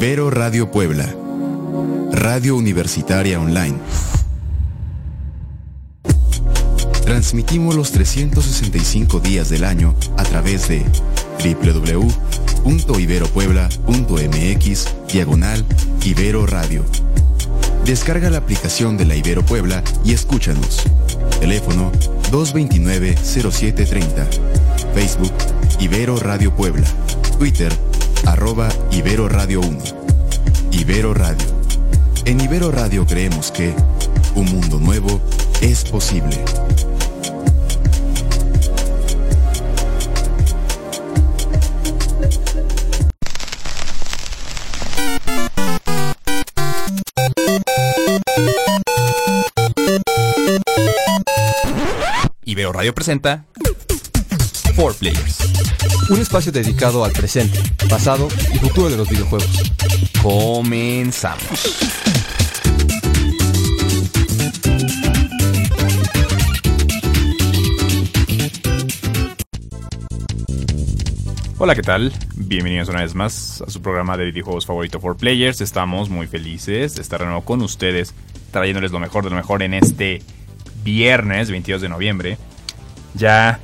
Ibero Radio Puebla. Radio Universitaria Online. Transmitimos los 365 días del año a través de www.iberopuebla.mx diagonal Ibero Radio. Descarga la aplicación de la Ibero Puebla y escúchanos. Teléfono 229-0730. Facebook Ibero Radio Puebla. Twitter arroba Ibero Radio 1. Ibero Radio. En Ibero Radio creemos que un mundo nuevo es posible. Ibero Radio presenta 4 Players. Un espacio dedicado al presente, pasado y futuro de los videojuegos. Comenzamos. Hola, ¿qué tal? Bienvenidos una vez más a su programa de videojuegos favorito for players. Estamos muy felices de estar de nuevo con ustedes, trayéndoles lo mejor de lo mejor en este viernes 22 de noviembre. Ya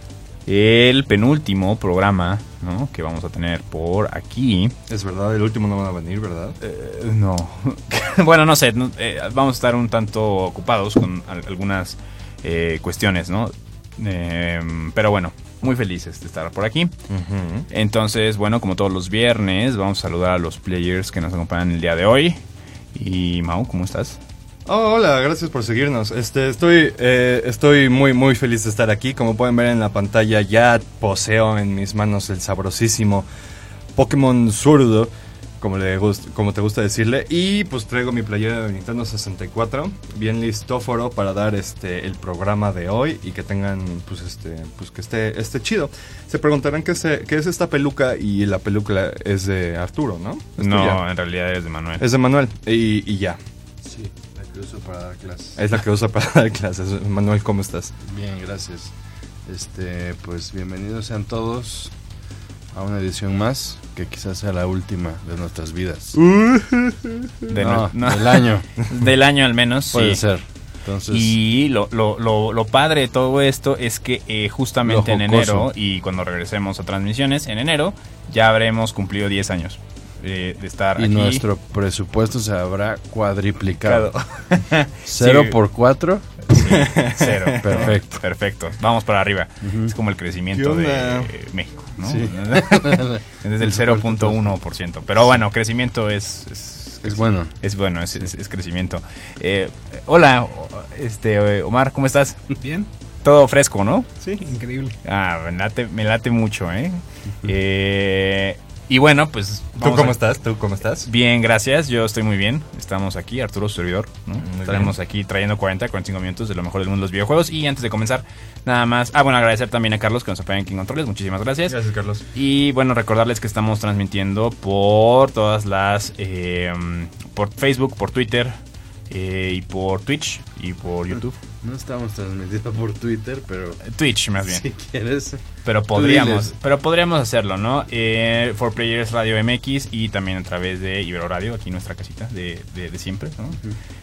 el penúltimo programa ¿no? que vamos a tener por aquí. Es verdad, el último no van a venir, ¿verdad? Eh, no. bueno, no sé. no, eh, vamos a estar un tanto ocupados con al- algunas eh, cuestiones, ¿no? Eh, pero bueno, muy felices de estar por aquí. Entonces, bueno, como todos los viernes, vamos a saludar a los players que nos acompañan el día de hoy. Y Mau, ¿cómo estás? Oh, hola, gracias por seguirnos. Este, estoy, eh, estoy muy, muy feliz de estar aquí. Como pueden ver en la pantalla, ya poseo en mis manos el sabrosísimo Pokémon Zurdo, como, le gust- como te gusta decirle. Y pues traigo mi playera de Nintendo 64, bien listóforo para dar este el programa de hoy y que tengan, pues este, pues que esté, esté chido. Se preguntarán qué, se- qué es esta peluca y la peluca es de Arturo, ¿no? Es no, tuya. en realidad eres de Manuel. Es de Manuel y, y ya. Sí, que uso para dar clases. Es la que usa para dar clases. Manuel, ¿cómo estás? Bien, gracias. Este, pues bienvenidos sean todos a una edición más, que quizás sea la última de nuestras vidas. De no, nue- no. del año, Del año al menos, puede sí. ser. Entonces, Y lo, lo, lo, lo padre de todo esto es que eh, justamente en enero y cuando regresemos a transmisiones, en enero ya habremos cumplido 10 años eh, de estar y aquí. nuestro presupuesto se habrá cuadriplicado. Claro. Cero Sí. por cuatro. Sí, cero. Perfecto. Perfecto. Vamos para arriba. Es como el crecimiento ¿Qué de eh, México, ¿no? Sí. Desde el 0.1%. Pero bueno, crecimiento es... es Es bueno. Es bueno, es, es- es crecimiento. Eh, hola, este Omar, ¿cómo estás? Bien, Todo fresco, ¿no? sí, increíble. Ah, me late, me late mucho, ¿eh? Eh, y bueno, pues... ¿Tú cómo a- estás? ¿Tú cómo estás? Bien, gracias. Yo estoy muy bien. Estamos aquí, Arturo, su servidor. ¿no? Estaremos aquí trayendo 40, 45 minutos de lo mejor del mundo de los videojuegos. Y antes de comenzar, nada más. Ah, bueno, agradecer también a Carlos que nos apoya en King Controles. Muchísimas gracias. Gracias, Carlos. Y bueno, recordarles que estamos transmitiendo por todas las. eh, por Facebook, por Twitter. Eh, y por Twitch y por YouTube. No estamos transmitiendo por Twitter, pero Twitch, más bien. si quieres. Pero podríamos, pero podríamos hacerlo, ¿no? Eh, For Players Radio MX y también a través de Ibero Radio, aquí nuestra casita de, de- de siempre, ¿no?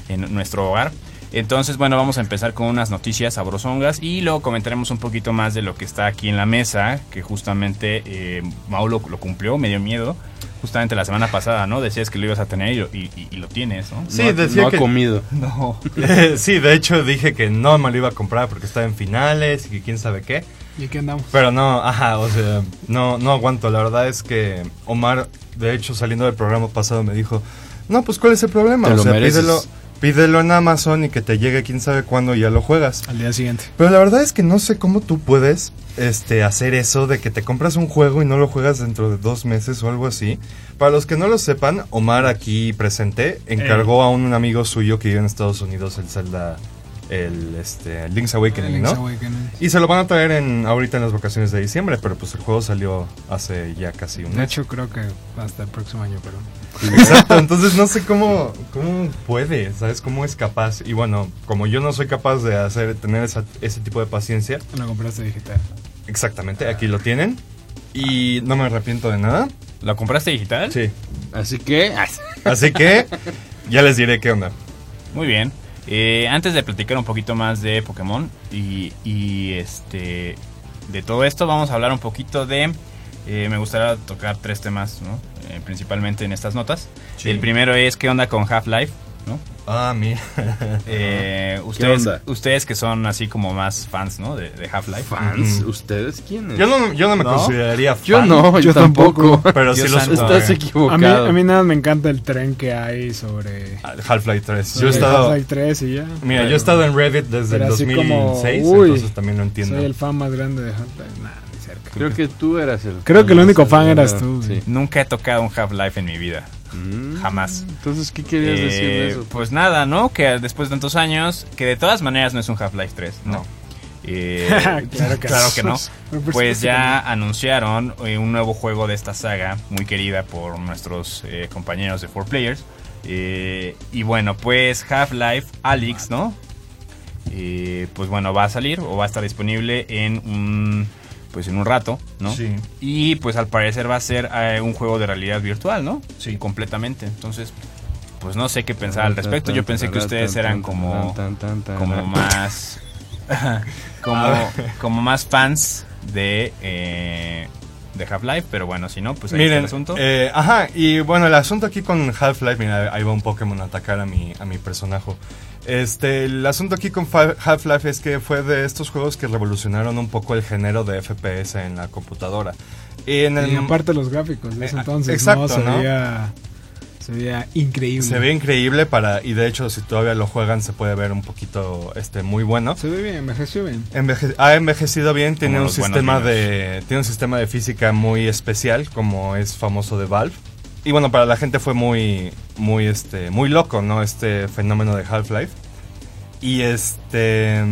En nuestro hogar. Entonces, bueno, vamos a empezar con unas noticias sabrosongas y luego comentaremos un poquito más de lo que está aquí en la mesa, que justamente eh, Mau lo, lo cumplió, me dio miedo. Justamente la semana pasada, ¿no? Decías que lo ibas a tener y, lo- y- y- lo tienes, ¿no? Sí, no, decía no que- ha comido. No. sí, de hecho dije que no me lo iba a comprar porque estaba en finales y que quién sabe qué. ¿Y aquí andamos? Pero no, ajá, o sea, no, no aguanto. La verdad es que Omar, de hecho, saliendo del programa pasado me dijo, no, pues ¿cuál es el problema? Te o lo sea, mereces. pídelo, pídelo en Amazon y que te llegue quién sabe cuándo y ya lo juegas. Al día siguiente. Pero la verdad es que no sé cómo tú puedes este, hacer eso de que te compras un juego y no lo juegas dentro de dos meses o algo así. Para los que no lo sepan, Omar aquí presente encargó a un amigo suyo que vive en Estados Unidos el Zelda, el este, Link's Awakening, Link's ¿no? Awakening. Y se lo van a traer en, ahorita en las vacaciones de diciembre, pero pues el juego salió hace ya casi un De mes. hecho, creo que hasta el próximo año, pero. Exacto, entonces no sé cómo, cómo puede, ¿sabes? Cómo es capaz. Y bueno, como yo no soy capaz de hacer, tener esa- ese tipo de paciencia, Lo compraste digital. exactamente, aquí lo tienen. y no me arrepiento de nada. ¿Lo compraste digital? Sí. Así que. Así que ya les diré qué onda. Muy bien. Eh, antes de platicar un poquito más de Pokémon y, y, este de todo esto, vamos a hablar un poquito de. eh, me gustaría tocar tres temas, ¿no? Eh, principalmente en estas notas. Sí. El primero es qué onda con Half-Life, ¿no? Ah, mira. Eh, ustedes, onda? ustedes que son así como más fans, ¿no? De, de Half-Life. ¿Fans? Ujú. ¿Ustedes quiénes? Yo no, yo no me ¿No? consideraría fan. Yo no, yo, Yo tampoco. tampoco. Pero Dios los. Estás equivocado. A mí, a mí nada me encanta el tren que hay sobre. Half-Life 3. Yo he estado. Half-Life 3 y ya. Mira, yo he estado en Reddit desde el Pero así 2006, como, uy, entonces también lo entiendo. Soy el fan más grande de Half-Life. Nah. Creo que tú eras el. Creo que el único fan eras tú, Sí. Nunca he tocado un Half-Life en mi vida. Mm. Jamás. Entonces, ¿qué querías decir de Eh, eso? Pues nada, ¿no? Que después de tantos años, que de todas maneras no es un Half-Life 3, ¿no? Eh, Claro que claro no. que Pues ya anunciaron eh, un nuevo juego de esta saga, muy querida por nuestros eh, compañeros de 4Players. Eh, y bueno, pues Half-Life Alyx, ¿no? Eh, pues bueno, va a salir o va a estar disponible en un pues en un rato, ¿no? Sí. Y pues al parecer va a ser eh, un juego de realidad virtual, ¿no? Sí. Completamente. Entonces, pues no sé qué pensar al respecto. Yo pensé que ustedes eran como como más como como más fans de eh, de Half-Life, pero bueno, si no, pues ahí está Miren, el asunto. eh, ajá, y bueno, el asunto aquí con Half-Life, mira, ahí va un Pokémon a atacar a mi, a mi personaje. Este, el asunto aquí con Half-Life es que fue de estos juegos que revolucionaron un poco el género de FPS en la computadora. Y en el, Y aparte los gráficos de ese Eh, entonces, exacto, ¿no? Se ¿no? veía, se veía increíble. se ve increíble para, y de hecho si todavía lo juegan se puede ver un poquito, este, muy bueno. Se ve bien, envejeció bien. Enveje- ha envejecido bien, tiene Como un sistema de tiene un sistema de física muy especial, como es famoso de Valve. Y bueno, para la gente fue muy muy este muy loco, ¿no? Este fenómeno de Half-Life. Y este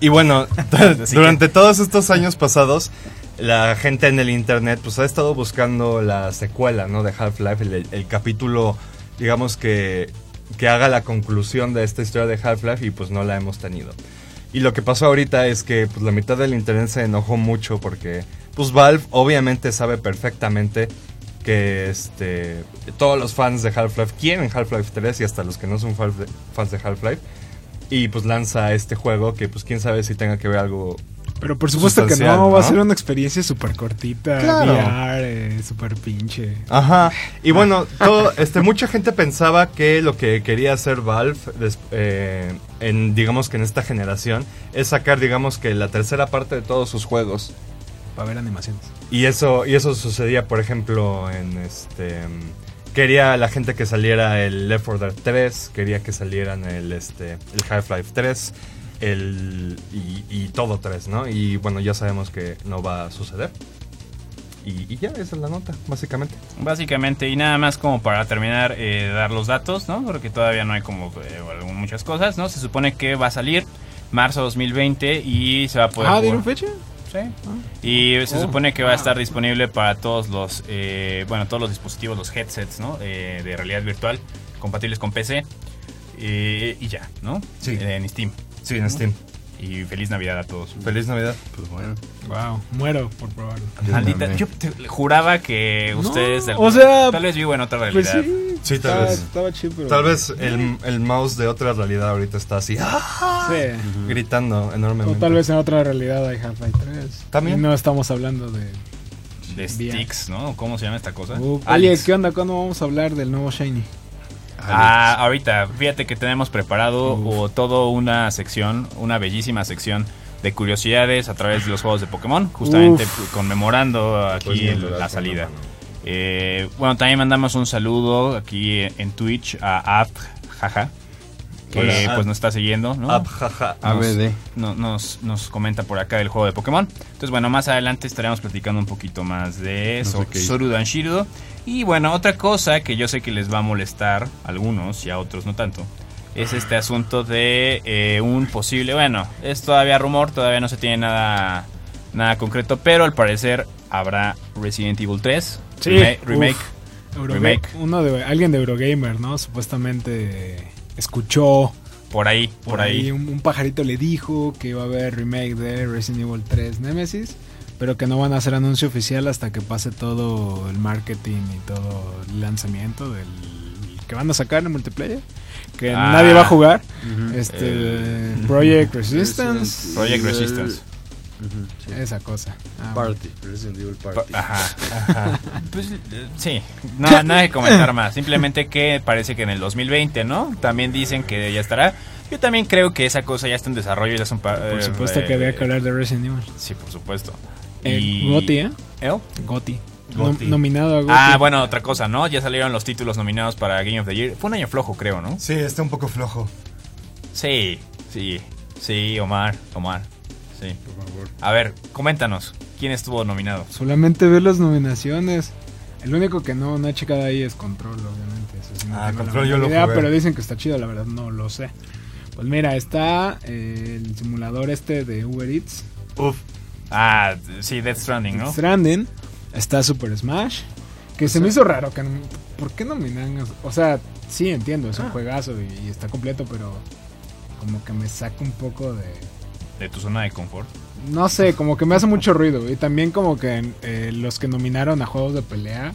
y bueno, durante todos estos años pasados la gente en el internet pues ha estado buscando la secuela, ¿no? De Half-Life, el, el capítulo digamos que que haga la conclusión de esta historia de Half-Life y pues no la hemos tenido. Y lo que pasó ahorita es que pues, la mitad del internet se enojó mucho porque pues Valve obviamente sabe perfectamente que este todos los fans de Half-Life quieren Half-Life 3 y hasta los que no son fans de Half-Life y pues lanza este juego que pues quién sabe si tenga que ver algo Pero por supuesto que no, va a ser una experiencia súper cortita, Claro. VR, eh, súper pinche. Ajá. Y bueno, todo, este, mucha gente pensaba que lo que quería hacer Valve, eh, en, digamos que en esta generación, es sacar, digamos que la tercera parte de todos sus juegos. Para ver animaciones. Y eso, y eso sucedía, por ejemplo, en este. Quería la gente que saliera el Left 4 Dead 3, quería que salieran el, este, el Half-Life 3, el, y, y todo 3, ¿no? Y bueno, ya sabemos que no va a suceder. Y, y ya, esa es la nota, básicamente. Básicamente, y nada más como para terminar, eh, dar los datos, ¿no? Porque todavía no hay como eh, muchas cosas, ¿no? Se supone que va a salir marzo 2020 y se va a poder... Ah, ¿dieron fecha? Sí. Y se Oh. supone que va a estar disponible para todos los, eh, bueno, todos los dispositivos, los headsets, ¿no? Eh, de realidad virtual, compatibles con PC. eh, y ya, ¿no? Sí. En Steam. Sí, en Steam. Y feliz Navidad a todos. Feliz Navidad. Pues bueno. Wow, muero por probarlo. yo Maldita, yo te- juraba que ustedes... o sea, tal vez vivo en otra Pues realidad. sí, Sí, tal estaba, vez. estaba chido, pero... Tal vez el, el mouse de otra realidad ahorita está así, ¡ah! Sí. gritando enormemente. O tal vez en otra realidad hay Half-Life 3. También. Y no estamos hablando de... de Bien. Sticks, ¿no? ¿Cómo se llama esta cosa? Uh, oye, Alex. ¿qué onda? ¿Cuándo vamos a hablar del nuevo Shiny? Ah, ahorita, fíjate que tenemos preparado o todo una sección, una bellísima sección de curiosidades a través de los juegos de Pokémon, justamente Uf. conmemorando aquí Pues bien, la salida. Eh, bueno, también mandamos un saludo aquí en Twitch a Apt, jaja, que Hola, pues nos está siguiendo, ¿no? Jaja. Nos- no- nos, nos comenta por acá el juego de Pokémon. Entonces, bueno, más adelante estaremos platicando un poquito más de No sé So- qué hizo. Sorudan Shirudo. Y bueno, otra cosa que yo sé que les va a molestar a algunos y a otros no tanto. Es este asunto de eh, un posible, bueno, es todavía rumor, todavía no se tiene nada, nada concreto, pero al parecer habrá Resident Evil 3, Sí, uf. remake, Remake. Uno de alguien de Eurogamer, ¿no? Supuestamente escuchó por ahí, por, ahí. Un, un pajarito le dijo que iba a haber remake de Resident Evil 3 Nemesis. pero que no van a hacer anuncio oficial hasta que pase todo el marketing y todo el lanzamiento del que van a sacar en multiplayer, que Ah. nadie va a jugar. Este Project Resistance, Project Resistance. Sí. esa cosa. Ah, Party, Resident Evil Party. Ajá, ajá. Pues, eh, sí, no, nada que comentar más. Simplemente que parece que en el 2020, ¿no? También dicen que ya estará. Yo también creo que esa cosa ya está en desarrollo. Ya son Por eh, supuesto que eh, había que hablar de Resident Evil. Sí, por supuesto. Eh, Y- Goti, ¿eh? ¿Eh? Goti. Goti. Nom- nominado a Goti. Ah, bueno, otra cosa, ¿no? Ya salieron los títulos nominados para Game of the Year. Fue un año flojo, creo, ¿no? Sí, está un poco flojo. Sí, sí, sí, Omar, Omar. Sí. Por favor. A ver, coméntanos. ¿Quién estuvo nominado? Solamente ver las nominaciones. El único que no, no he checado ahí es Control, obviamente. Eso sí, no Ah, Control yo lo idea, jugué. pero dicen que está chido, la verdad, no lo sé. Pues mira, está eh, el simulador este de Uber Eats, Uf. Ah, sí, Death Stranding, ¿no? Stranding, está Super Smash, que se me hizo raro. que ¿Por qué nominan? O sea, sí entiendo, es un Ah. juegazo y, y está completo, pero como que me saca un poco de... De tu zona de confort. No sé, como que me hace mucho ruido. Y también como que eh, los que nominaron a juegos de pelea,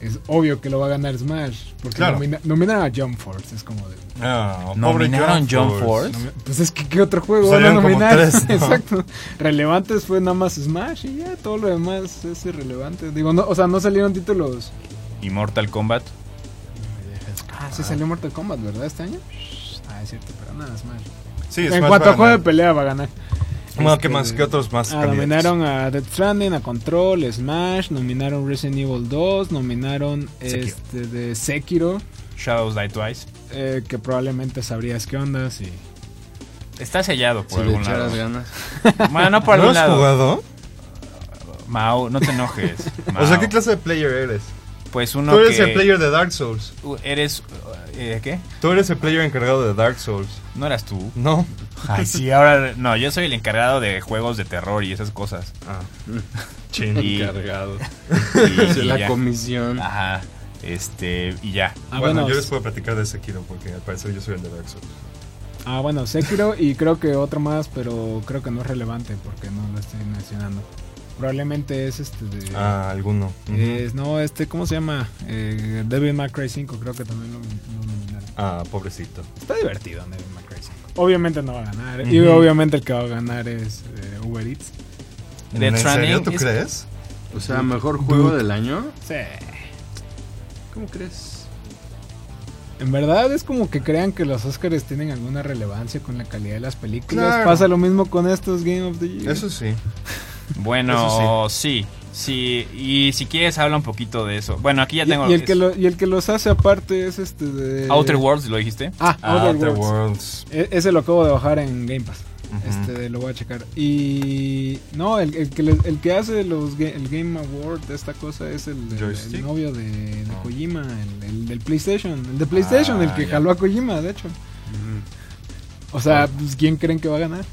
es obvio que lo va a ganar Smash. Porque Claro. nomina- nominaron a Jump Force, es como de... No, ¿Nominaron John Force. Pues es que ¿qué otro juego Pues van a nominar? tres, ¿no? Exacto. Relevantes fue nada más Smash y ya todo lo demás es irrelevante. Digo, no, o sea, no salieron títulos... Y Mortal Kombat. Ah, sí salió Mortal Kombat, ¿verdad? Este año. Ah, es cierto, pero nada, Smash. Sí, en cuanto a juego de pelea va a ganar. Bueno, Este, ¿qué más? ¿Qué otros más? Ah, nominaron a Death Stranding, a Control, Smash, nominaron Resident Evil 2, nominaron Sekiro. este de Sekiro, Shadows Die Twice. eh, que probablemente sabrías qué onda si Está sellado por Si le algún lado. ganas. Bueno, no por ¿No algún has lado. jugado? Mau, no te enojes. O sea, Mau. ¿qué clase de player eres? Pues uno Tú eres que... el player de Dark Souls. Uh, Eres... eh, ¿Qué? Tú eres el player encargado de Dark Souls. ¿No eras tú? No. Ay, sí, ahora... No, yo soy el encargado de juegos de terror y esas cosas. Ah. Y- Encargado. Y, la ya. comisión. Ajá. Este... Y ya. Ah, bueno, bueno, yo les puedo platicar de Sekiro porque al parecer yo soy el de Dark Souls. ah, bueno, Sekiro y creo que otro más, pero creo que no es relevante porque no lo estoy mencionando. Probablemente es este de Ah, alguno. Es- no, este ¿cómo se llama? Eh, Devil May Cry 5, creo que también lo, lo nominaron. Ah, pobrecito. Está divertido Devil May Cry 5. Obviamente no va a ganar y obviamente el que va a ganar es eh, Uber Eats. Death ¿En serio tú es- crees? O sea, mejor juego del año. Sí. ¿Cómo crees? En verdad es como que crean que los Oscars tienen alguna relevancia con la calidad de las películas. Claro. Pasa lo mismo con estos Game of the Year. Eso sí. Bueno, sí. Sí, y si quieres habla un poquito de eso. Bueno, aquí ya Y- tengo... y, el que lo- y el que los hace aparte es este de Outer Worlds, ¿lo dijiste? Ah, Ah, Outer Outer Worlds. Worlds. E- ese lo acabo de bajar en Game Pass. Este lo voy a checar. Y no, el, el que el que hace los el Game Award de esta cosa es el, el- ¿Joystick? el novio de, de No. Kojima, el, el del PlayStation, el de PlayStation, Ah, el que ya. jaló a Kojima, de hecho. O sea, pues, ¿quién creen que va a ganar?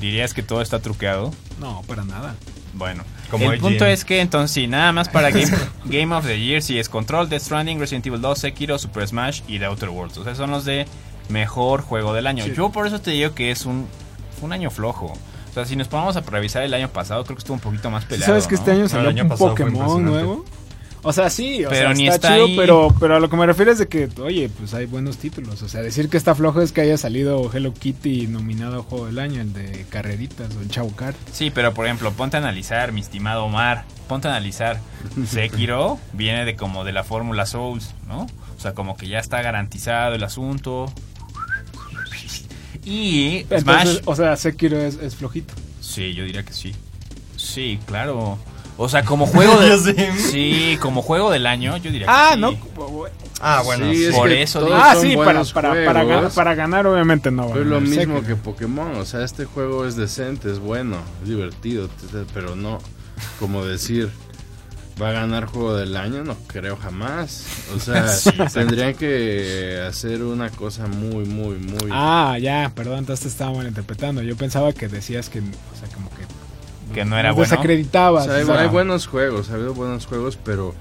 ¿Dirías que todo está truqueado? No, para nada. Bueno, Como el IGN. punto es que entonces sí, nada más para Game, Game of the Year, sí es Control, Death Stranding, Resident Evil 2, Sekiro, Super Smash y The Outer Worlds. O sea, son los de mejor juego del año. Sí. Yo por eso te digo que es un, un año flojo. O sea, si nos ponemos a revisar el año pasado, creo que estuvo un poquito más peleado. ¿Sabes que ¿no? este año No, salió el año un Pokémon nuevo? O sea, sí, o Pero sea, ni está, está chido, ahí. pero, pero a lo que me refiero es de que, oye, pues hay buenos títulos. O sea, decir que está flojo es que haya salido Hello Kitty nominado a Juego del Año, el de Carreritas o el Chavo Kart. Sí, pero por ejemplo, ponte a analizar, mi estimado Omar, ponte a analizar. Sekiro viene de como de la fórmula Souls, ¿no? O sea, como que ya está garantizado el asunto. Y Smash, Entonces, o sea, Sekiro es, es flojito. sí, yo diría que sí. Sí, claro. O sea, como juego de sí. Sí, como juego del año, yo diría que Ah, sí. no. Ah, bueno. Sí, es por que eso digo. Ah, sí, para, para, para, ganar, para ganar obviamente no. va a Pero es lo mismo que Pokémon, o sea, este juego es decente, es bueno, es divertido, pero no como decir va a ganar juego del año, no creo jamás. O sea, tendrían que hacer una cosa muy muy muy Ah, ya, perdón, entonces te estaba malinterpretando. Yo pensaba que decías que, o sea, como que... Que no era bueno. O sea, hay, o sea, hay buenos juegos, ha habido buenos juegos, pero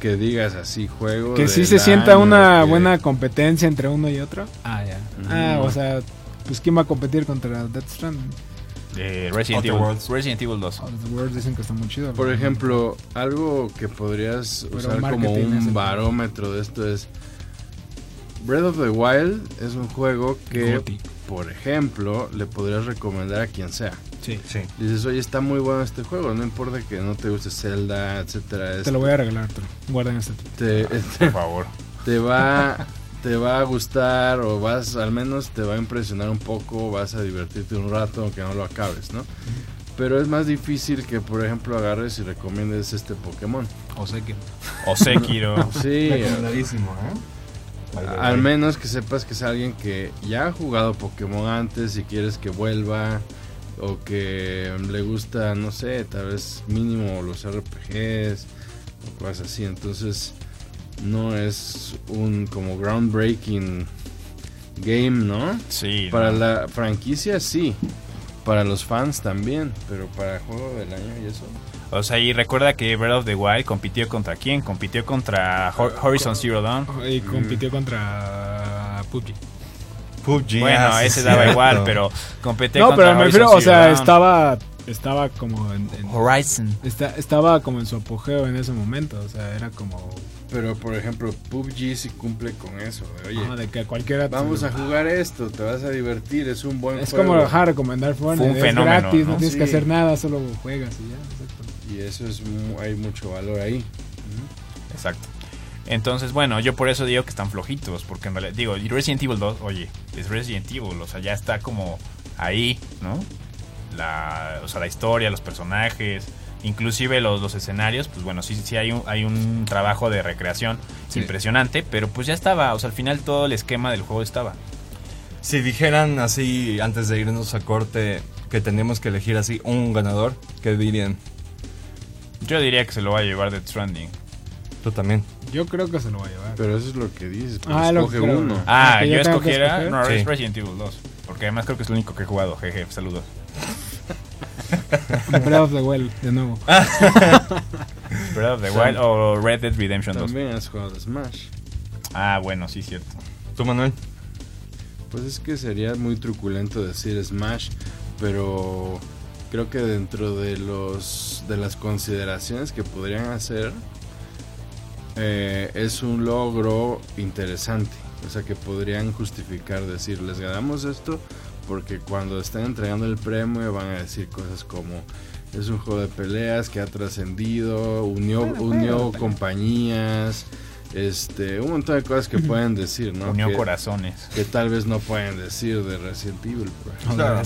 que digas así, juego que sí se sienta año, una que- buena competencia entre uno y otro. Ah, ya. Ah, o sea, pues ¿quién va a competir contra Death Stranding? Eh, Resident, Evil, Worlds. Resident Evil 2. Oh, The World dicen que está muy chido. Por ejemplo, algo que podrías Pero usar como un barómetro de esto es Breath of the Wild es un juego que, por ejemplo, le podrías recomendar a quien sea. Sí. Sí. Dices, oye, está muy bueno este juego, no importa que no te guste Zelda, etcétera. Te lo voy a regalar, Arturo. Guarden este. te, Por favor. te va te va a gustar o vas al menos te va a impresionar un poco, vas a divertirte un rato aunque no lo acabes, ¿no? Pero es más difícil que por ejemplo agarres y recomiendes este Pokémon. O que. O Sekiro. Sí, Recomendadísimo, ¿eh? Al menos que sepas que es alguien que ya ha jugado Pokémon antes y quieres que vuelva o que le gusta, no sé, tal vez mínimo los RPGs o cosas así, entonces no es un como groundbreaking game, ¿no? Sí. Para no. la franquicia sí, para los fans también, pero para juego del año y eso. O sea, y recuerda que Breath of the Wild compitió contra quién? Compitió contra Hor- Horizon Zero Dawn. Y compitió contra PUBG. PUBG, Bueno, ah, ese es daba cierto. igual, pero compitió No, contra pero me Horizon refiero, o Zero sea, Dawn. estaba estaba como en, en- Horizon. está- estaba como en su apogeo en ese momento, o sea, era como Pero por ejemplo, PUBG sí cumple con eso, de, oye, ajá, de que cualquiera vamos a jugar esto, te vas a divertir, es un buen Es juego. como ajá, recomendar Fortnite, Fue un es fenómeno, gratis, no, ¿no? tienes que Sí. hacer nada, solo juegas y ya. Y eso es mu- hay mucho valor ahí. Exacto. Entonces, bueno, yo por eso digo que están flojitos, porque en realidad, digo, y Resident Evil 2, oye, es Resident Evil, o sea, ya está como ahí, ¿no? La, o sea, la historia, los personajes, inclusive los, los escenarios, pues bueno, sí, sí hay un, hay un trabajo de recreación Sí. impresionante, pero pues ya estaba, o sea, al final todo el esquema del juego estaba. Si dijeran así, antes de irnos a corte, que tenemos que elegir así un ganador, ¿qué dirían? Yo diría que se lo va a llevar Death Stranding. Tú también. Yo creo que se lo va a llevar. Pero eso es lo que dices, pues Ah, lo escoge creo. uno. Ah, que yo yo que escogiera, no, es Sí. Resident Evil 2, porque además creo que es el único que he jugado, jeje, saludos. Breath of the Wild, de nuevo. Breath of the Wild o Red Dead Redemption 2. También has jugado Smash. Ah, bueno, sí, cierto. ¿Tú, Manuel? Pues es que sería muy truculento decir Smash, pero creo que dentro de los de las consideraciones que podrían hacer eh, es un logro interesante, o sea que podrían justificar decir les ganamos esto porque cuando están entregando el premio van a decir cosas como es un juego de peleas que ha trascendido, unió, Bueno, unió compañías, este, un montón de cosas que pueden decir, ¿no? Unió Que- corazones. que tal vez no pueden decir de Resident Evil. por Claro.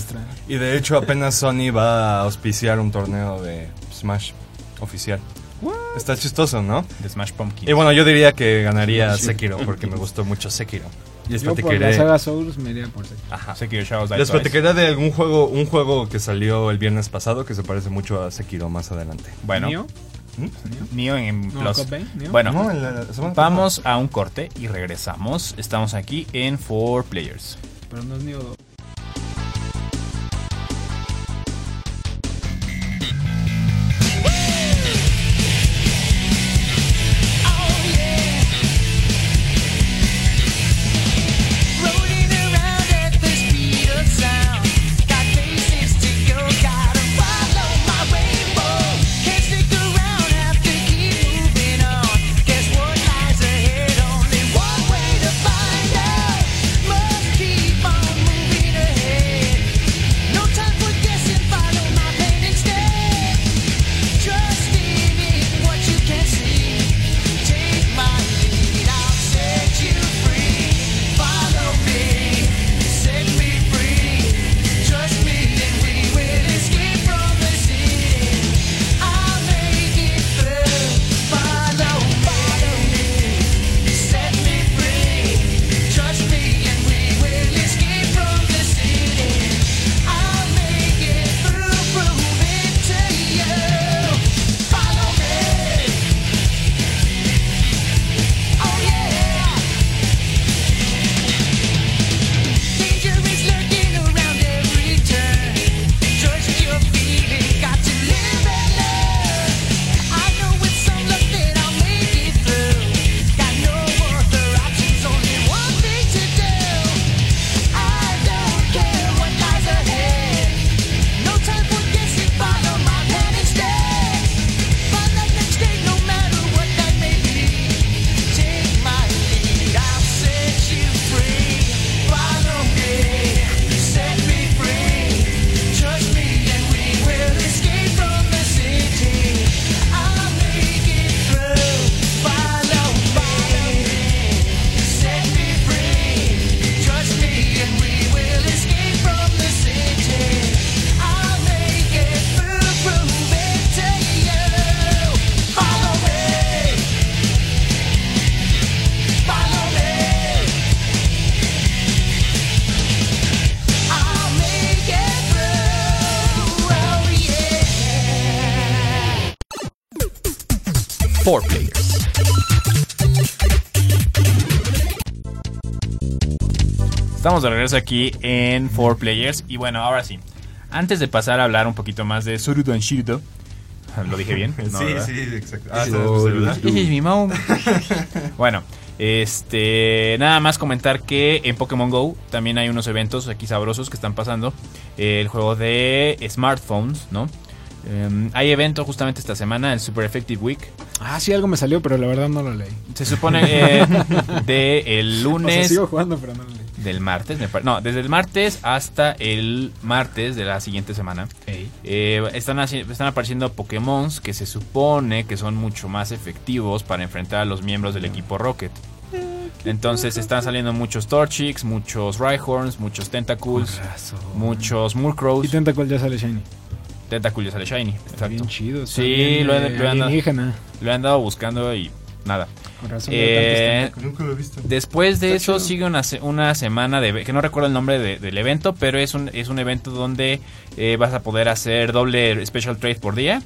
Y de hecho apenas Sony va a auspiciar un torneo de Smash oficial. Está chistoso, ¿no? De Smash Pumpkin. Y bueno, yo diría que ganaría Sí. Sekiro porque me gustó mucho Sekiro. Y les Yo por la platicaré, saga Souls me iría por Sekiro. Ajá. Sekiro Shadows les platicaré de algún juego, un juego que salió el viernes pasado que se parece mucho a Sekiro más adelante. Bueno, ¿Neo? Neo en Plus. Bueno, vamos a un corte y regresamos. Estamos aquí en 4 Players. Pero no es Neo Estamos de regreso aquí en 4 Players. Y bueno, ahora sí. Antes de pasar a hablar un poquito más de Surudo Shirdo. ¿Lo dije bien? No, sí, ¿verdad? sí, exacto. Ah, bueno, este, nada más comentar que en Pokémon Go también hay unos eventos aquí sabrosos que están pasando. El juego de smartphones, ¿no? Eh, hay evento justamente esta semana, el Super Effective Week. Ah, sí, algo me salió, pero la verdad no lo leí. Se supone eh, de el O sea, lunes sigo jugando, pero no lo leí. Del martes, me no, desde el martes hasta el martes de la siguiente semana. Eh, están, están apareciendo Pokémon que se supone que son mucho más efectivos para enfrentar a los miembros del equipo Rocket. Entonces están saliendo muchos Torchics, muchos Rhyhorns, muchos Tentacles, muchos Y Murkrows. Tentacle ya sale Shiny. Tentacle ya sale Shiny. Está exacto. bien chido. está Sí, bien, lo he- eh, lo he andado buscando y nada. Con razón, Eh, de tantos Nunca lo he visto. Después de Está eso chido. sigue una, una semana de que no recuerdo el nombre de- del evento, pero es un, es un evento donde eh, vas a poder hacer doble special trade por día.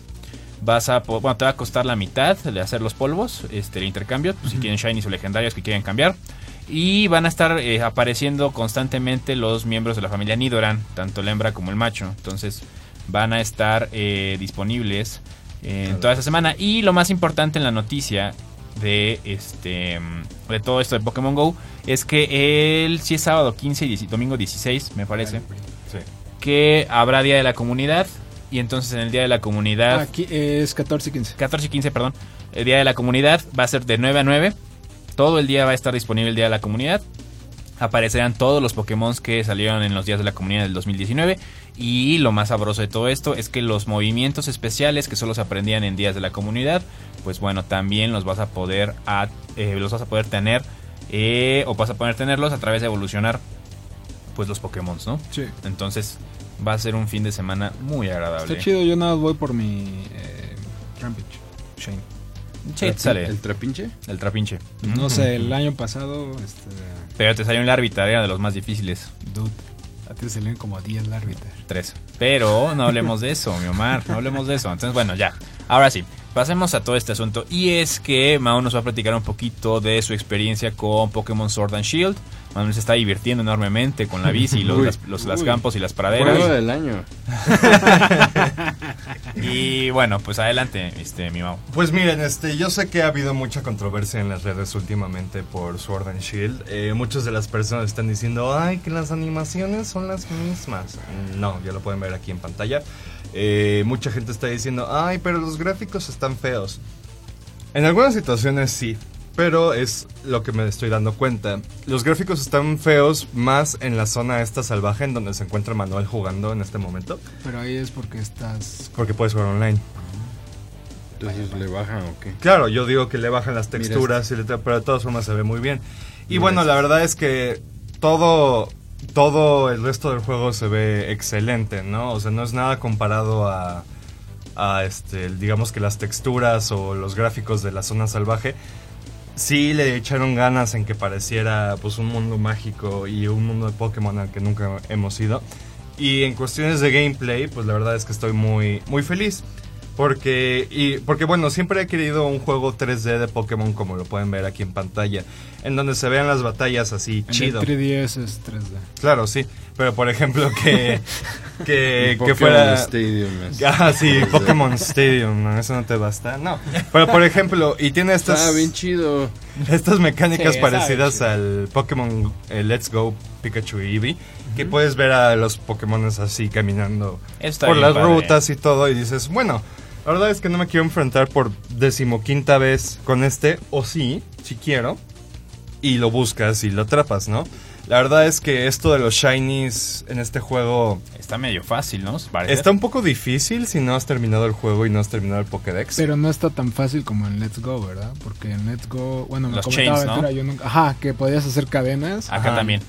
Vas a bueno, te va a costar la mitad de hacer los polvos, este el intercambio, pues, si quieren shinies o legendarios que quieren cambiar. Y van a estar eh, apareciendo constantemente los miembros de la familia Nidoran, tanto la hembra como el macho. Entonces van a estar eh, disponibles en toda esta semana. Y lo más importante en la noticia de este de todo esto de Pokémon Go es que el si es sábado 15 y 10 domingo 16 me parece Sí. que habrá día de la comunidad y entonces en el día de la comunidad Aquí es 14 y 15. 14 y 15 perdón el día de la comunidad va a ser de 9 a 9 todo el día va a estar disponible el día de la comunidad aparecerán todos los Pokémon que salieron en los días de la comunidad del 2019 y lo más sabroso de todo esto es que los movimientos especiales que solo se aprendían en días de la comunidad pues bueno también los vas a poder a- eh, los vas a poder tener eh, o vas a poder tenerlos a través de evolucionar pues los Pokémon ¿no? Sí. entonces va a ser un fin de semana muy agradable Está chido, yo nada más voy por mi eh, Rampage. Sí, te sale ¿El trapinche? el trapinche No sé, el año pasado, este, pero te salió un árbitro era de los más difíciles dude, a ti salieron como 10 larvitas. Tres. Pero no hablemos de eso, mi Omar. No hablemos de eso. Entonces, bueno, ya. Ahora sí, pasemos a todo este asunto. Y es que Mao nos va a platicar un poquito de su experiencia con Pokémon Sword and Shield. Manuel se está divirtiendo enormemente con la bici, los, Uy, las- los, las uy. campos y las Juego praderas. del año. Y bueno, pues adelante, este, mi Mao. Pues miren, este, yo sé que ha habido mucha controversia en las redes últimamente por Sword and Shield. Eh, muchas de las personas están diciendo, ay, que las animaciones son las mismas. No, ya lo pueden ver aquí en pantalla. Eh, mucha gente está diciendo, ay, pero los gráficos están feos. En algunas situaciones sí, pero es lo que me estoy dando cuenta. Los gráficos están feos más en la zona esta salvaje en donde se encuentra Manuel jugando en este momento, Pero ahí es porque estás... porque puedes jugar online. Entonces le bajan o qué. Claro, yo digo que le bajan las texturas, y le pero de todas formas se ve muy bien. Y Mira bueno, este. la verdad es que todo, todo el resto del juego se ve excelente, ¿no? O sea, no es nada comparado a, este, digamos que las texturas o los gráficos de la zona salvaje. Sí le echaron ganas en que pareciera pues un mundo mágico y un mundo de Pokémon al que nunca hemos ido. Y en cuestiones de gameplay, pues la verdad es que estoy muy, muy feliz. Porque, y, porque bueno, siempre he querido un juego 3D de Pokémon como lo pueden ver aquí en pantalla. En donde se vean las batallas así En chido. el 3DS es 3D. Claro, sí. Pero por ejemplo que, que, que Pokémon fuera... Stadium es- Ah, sí, Pokémon Stadium, no, eso no te basta, no. Pero por ejemplo, y tiene estas, Está bien chido. estas mecánicas Sí, parecidas al Pokémon eh, Let's Go Pikachu y Eevee, que puedes ver a los Pokémon así caminando Está por las padre. rutas y todo, y dices, bueno, la verdad es que no me quiero enfrentar por decimoquinta vez con este, o sí, si quiero, y lo buscas y lo atrapas, ¿no? La verdad es que esto de los shinies en este juego Está medio fácil, ¿no? Parece. está un poco difícil si no has terminado el juego y no has terminado el Pokédex. Pero no está tan fácil como en Let's Go, ¿verdad? Porque en Let's Go, bueno, me Los comentaba chains, yo nunca, ajá, que podías hacer cadenas. Acá Ajá. también.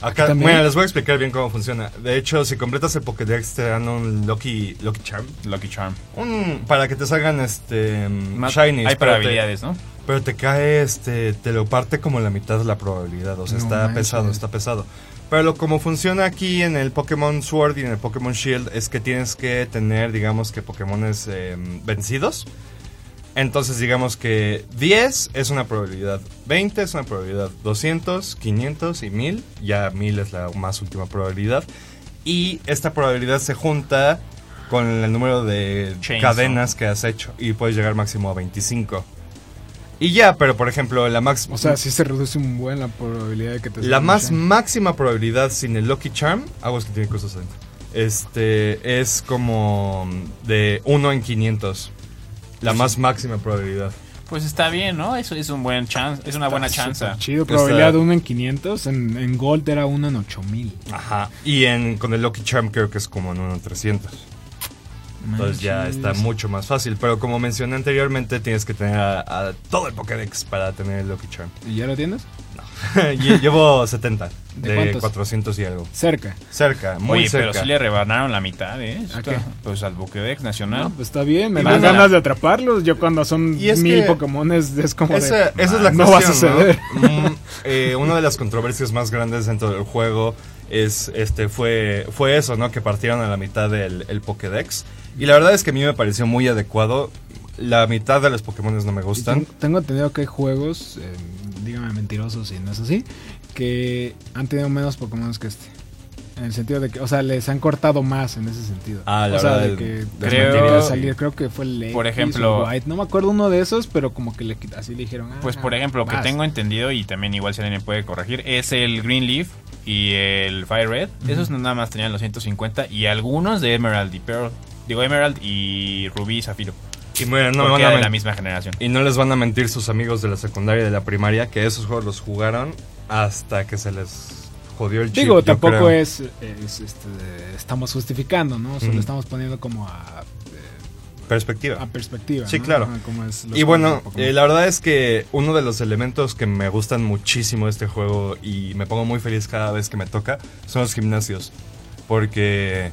Acá, También. bueno, les voy a explicar bien cómo funciona. De hecho, si completas el Pokédex te dan un Lucky, Lucky Charm. Lucky Charm. Un, para que te salgan este Más- shinies. Hay pero te- probabilidades, ¿no? Pero te cae, este, te lo parte como la mitad de la probabilidad. O sea, No está manches. pesado, está pesado. Pero lo, como funciona aquí en el Pokémon Sword y en el Pokémon Shield es que tienes que tener, digamos que Pokémones eh, vencidos Entonces digamos que 10 es una probabilidad, 20 es una probabilidad, 200, 500 y 1000, ya 1000 es la más última probabilidad. Y esta probabilidad se junta con el número de Chainsaw. cadenas que has hecho y puedes llegar máximo a 25. Y ya, pero por ejemplo, la máxima... O sea, sí se reduce un buen la probabilidad de que te La más máxima probabilidad sin el Lucky Charm, aguas que tiene cosas adentro, este, es como de 1 en 500. La más máxima probabilidad. Pues está bien, ¿no? Eso es un buen chance, es una buena chance. Chido, Está- probabilidad de 1 en 500. En, en Gold era 1 en 8000. Ajá. Y en, con el Lucky Charm creo que es como en 1 en 300. Entonces ya está mucho más fácil. Pero como mencioné anteriormente, tienes que tener a, a todo el Pokédex para tener el Lucky Charm. ¿Y ya lo tienes? Lle- Llevo 70 ¿De de, cuántos? 400 y algo. Cerca. Cerca, muy Oye, cerca. pero sí le rebanaron la mitad, ¿eh? ¿A Está- qué? Pues al Pokédex Nacional. No, pues está bien. Me dan ganas de atraparlos. Yo cuando son mil Pokémones es como Esa, de... esa es la no va a cuestión, ¿no? suceder. Mm, eh, una de las controversias más grandes dentro del juego es este fue fue eso, ¿no? Que partieron a la mitad del el Pokédex. Y la verdad es que a mí me pareció muy adecuado. La mitad de los Pokémon no me gustan. ten- Tengo entendido que hay juegos, eh, mentirosos si no es así, que han tenido menos Pokémon que este. En el sentido de que, o sea, les han cortado más en ese sentido. Ah, la o sea, verdad, de que creo- creo, salir, creo que fue el Por ejemplo- White, no me acuerdo uno de esos, pero como que le quita- así le dijeron. Pues ah, por ejemplo, lo que tengo entendido y también igual si alguien me puede corregir, es el Green Leaf y el Fire Red. Esos nada más tenían los 150 y algunos de Emerald y Pearl. Digo Emerald y Rubí y Zafiro. Y mira, no, me van a de la misma generación. y no les van a mentir sus amigos de la secundaria y de la primaria que esos juegos los jugaron hasta que se les jodió el chip. Digo, yo tampoco creo. es, es, este, estamos justificando, ¿no? Solo Ujú. estamos poniendo como a, perspectiva. a perspectiva. Sí, ¿no? claro. Como es Y bueno, eh, la verdad es que uno de los elementos que me gustan muchísimo de este juego y me pongo muy feliz cada vez que me toca son los gimnasios. Porque,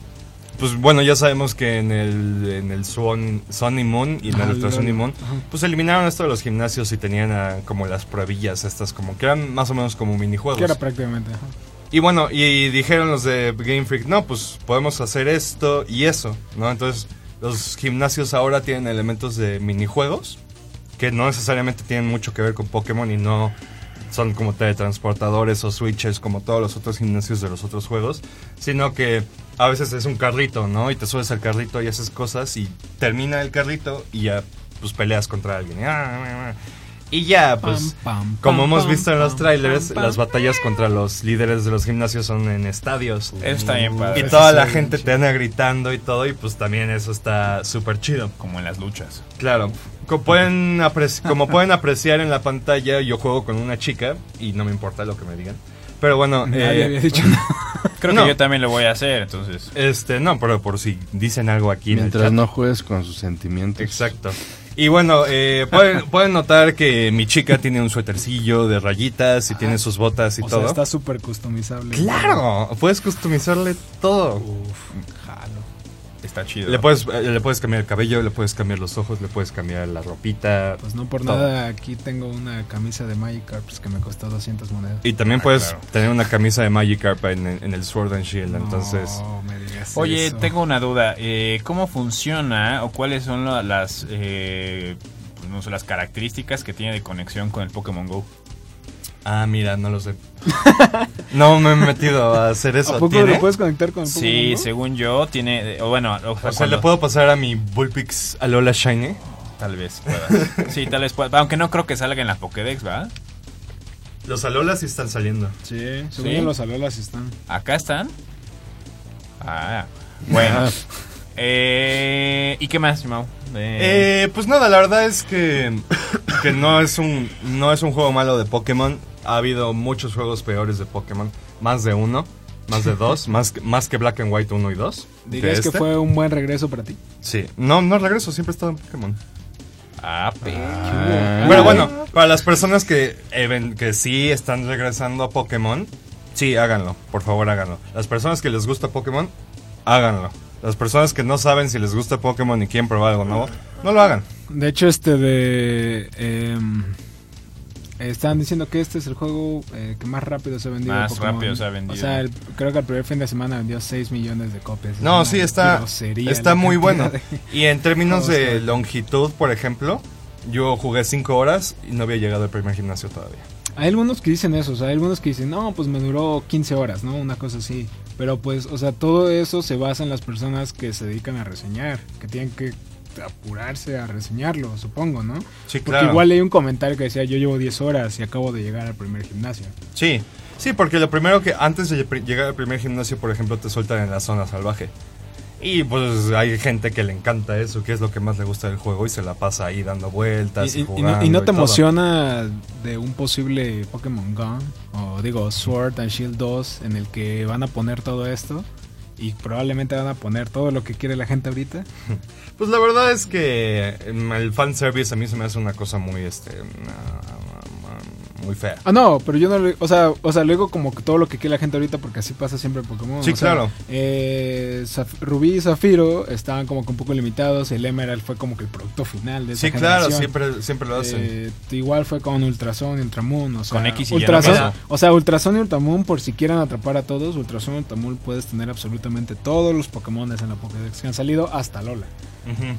pues bueno, ya sabemos que en el, en el Sun, Sun y Moon y en el Ultra Sun y lol. Moon, pues eliminaron esto de los gimnasios y tenían ah, como las pruebillas estas, como que eran más o menos como minijuegos. Que era prácticamente. ajá. Y bueno, y dijeron los de Game Freak, no, pues podemos hacer esto y eso, ¿no? Entonces, los gimnasios ahora tienen elementos de minijuegos que no necesariamente tienen mucho que ver con Pokémon y no son como teletransportadores o switches como todos los otros gimnasios de los otros juegos, sino que a veces es un carrito, ¿no? Y te subes al carrito y haces cosas y termina el carrito y ya pues peleas contra alguien. Y ya, pues Pam, pam, como pam, hemos pam, visto en los trailers, pam, pam. las batallas contra los líderes de los gimnasios son en estadios. Eso está bien Y padre. Eso toda la gente te anda gritando y todo, y pues también eso está súper chido. Como en las luchas. Claro. Como pueden, como pueden apreciar en la pantalla, yo juego con una chica y no me importa lo que me digan. Pero bueno, Nadie eh, había dicho nada. Creo No. que yo también lo voy a hacer, entonces. este, no, pero por si dicen algo aquí en el Mientras chat. no juegues con sus sentimientos. Exacto. Y bueno, eh, pueden, pueden notar que mi chica tiene un suétercillo de rayitas y tiene sus botas y O sea, todo. está súper customizable. Claro, puedes customizarle todo. Jalo. Está chido. Le puedes, eh, le puedes cambiar el cabello, le puedes cambiar los ojos, le puedes cambiar la ropita. Pues no por Todo. nada, aquí tengo una camisa de Magikarp pues, que me costó 200 monedas. Y también Ah, puedes claro. tener una camisa de Magikarp en, en el Sword and Shield, entonces... No me digas Oye, eso. tengo una duda. Eh, ¿Cómo funciona o cuáles son la- las, eh, pues, no sé, las características que tiene de conexión con el Pokémon Go? Ah, mira, no lo sé. no me he metido a hacer eso. ¿A poco ¿Tiene? lo puedes conectar con el Sí, según yo, tiene. O bueno, o sea, O sea, cuando- ¿le puedo pasar a mi Bullpix Alola Shiny? Tal vez pueda. Sí, tal vez pueda. Aunque no creo que salga en la Pokédex, ¿verdad? Los Alolas sí están saliendo. Sí, según ¿Sí? los alolas están. Acá están. Ah, bueno. Eh, ¿Y qué más, Mau? Eh, Eh, pues nada, la verdad es que, que no, es un, no es un juego malo de Pokémon. Ha habido muchos juegos peores de Pokémon. Más de uno, más de dos, más, que- más que Black and White 1 y 2. ¿Dirías que fue un buen regreso para ti? Sí. No, no regreso, siempre he estado en Pokémon. ah, pe- Ah. Pero bueno, para las personas que, eh, ven- que sí están regresando a Pokémon, sí, háganlo, por favor háganlo. Las personas que les gusta Pokémon, háganlo. Las personas que no saben si les gusta Pokémon y quieren probar algo nuevo, no lo hagan. De hecho, este de... em, estaban diciendo que este es el juego eh, que más rápido se ha vendido. Más Pokémon. rápido se ha vendido. O sea, el- creo que el primer fin de semana vendió 6 millones de copias. Es No, sí, está, está muy bueno. de- Y en términos de longitud, por ejemplo, Yo jugué 5 horas y no había llegado al primer gimnasio todavía. Hay algunos que dicen eso, o sea, hay algunos que dicen, no, pues me duró 15 horas, ¿no? Una cosa así. Pero pues, o sea, todo eso se basa en las personas que se dedican a reseñar, que tienen que apurarse a reseñarlo, supongo, ¿no? Sí, Porque claro. igual leí un comentario que decía, yo llevo 10 horas y acabo de llegar al primer gimnasio. Sí, sí, porque lo primero que antes de llegar al primer gimnasio, por ejemplo, te sueltan en la zona salvaje. Y pues hay gente que le encanta eso, que es lo que más le gusta del juego y se la pasa ahí dando vueltas y, Y, y- y jugando. no, y no te emociona de un posible Pokémon Gun, o digo Sword and Shield 2, en el que van a poner todo esto y probablemente van a poner todo lo que quiere la gente ahorita. Pues la verdad es que el fanservice a mí se me hace una cosa muy, este, muy fea. Ah, no, pero yo no le, o sea, o sea, luego como que todo lo que quiere la gente ahorita porque así pasa siempre en Pokémon. Sí, o sea, claro. eh, Zaf- Rubí y Zafiro estaban como que un poco limitados, el Emerald fue como que el producto final de esa Sí, claro, generación. siempre, siempre lo hacen. Eh, igual fue con Ultrason y Ultramoon, o sea, Con X y no Ultrason, o sea, Ultrason y Ultramoon por si quieren atrapar a todos, Ultrason y Ultramoon puedes tener absolutamente todos los Pokémon en la Pokédex que han salido hasta Lola.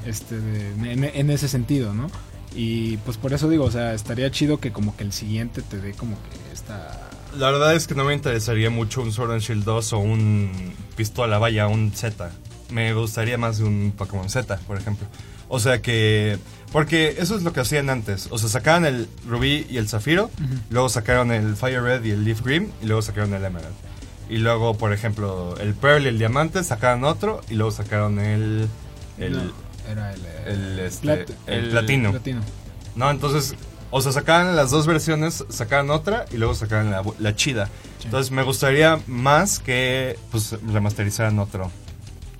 Este de- en, en ese sentido, ¿no? Y pues por eso digo, o sea, estaría chido que como que el siguiente te dé como que esta La verdad es que no me interesaría mucho un Sword and Shield 2 o un Pistola, vaya, un Z. Me gustaría más de un Pokémon Z, por ejemplo. O sea que... Porque eso es lo que hacían antes. O sea, sacaban el Rubí y el Zafiro, luego sacaron el Fire Red y el Leaf Green, y luego sacaron el Emerald. Y luego, por ejemplo, el Pearl y el Diamante sacaron otro, y luego sacaron el... El, No, era el, eh, el, este, plat- el el platino. platino. No, entonces, o sea, sacaban las dos versiones, sacaban otra y luego sacaban la, la chida. Entonces me gustaría más que pues remasterizaran otro.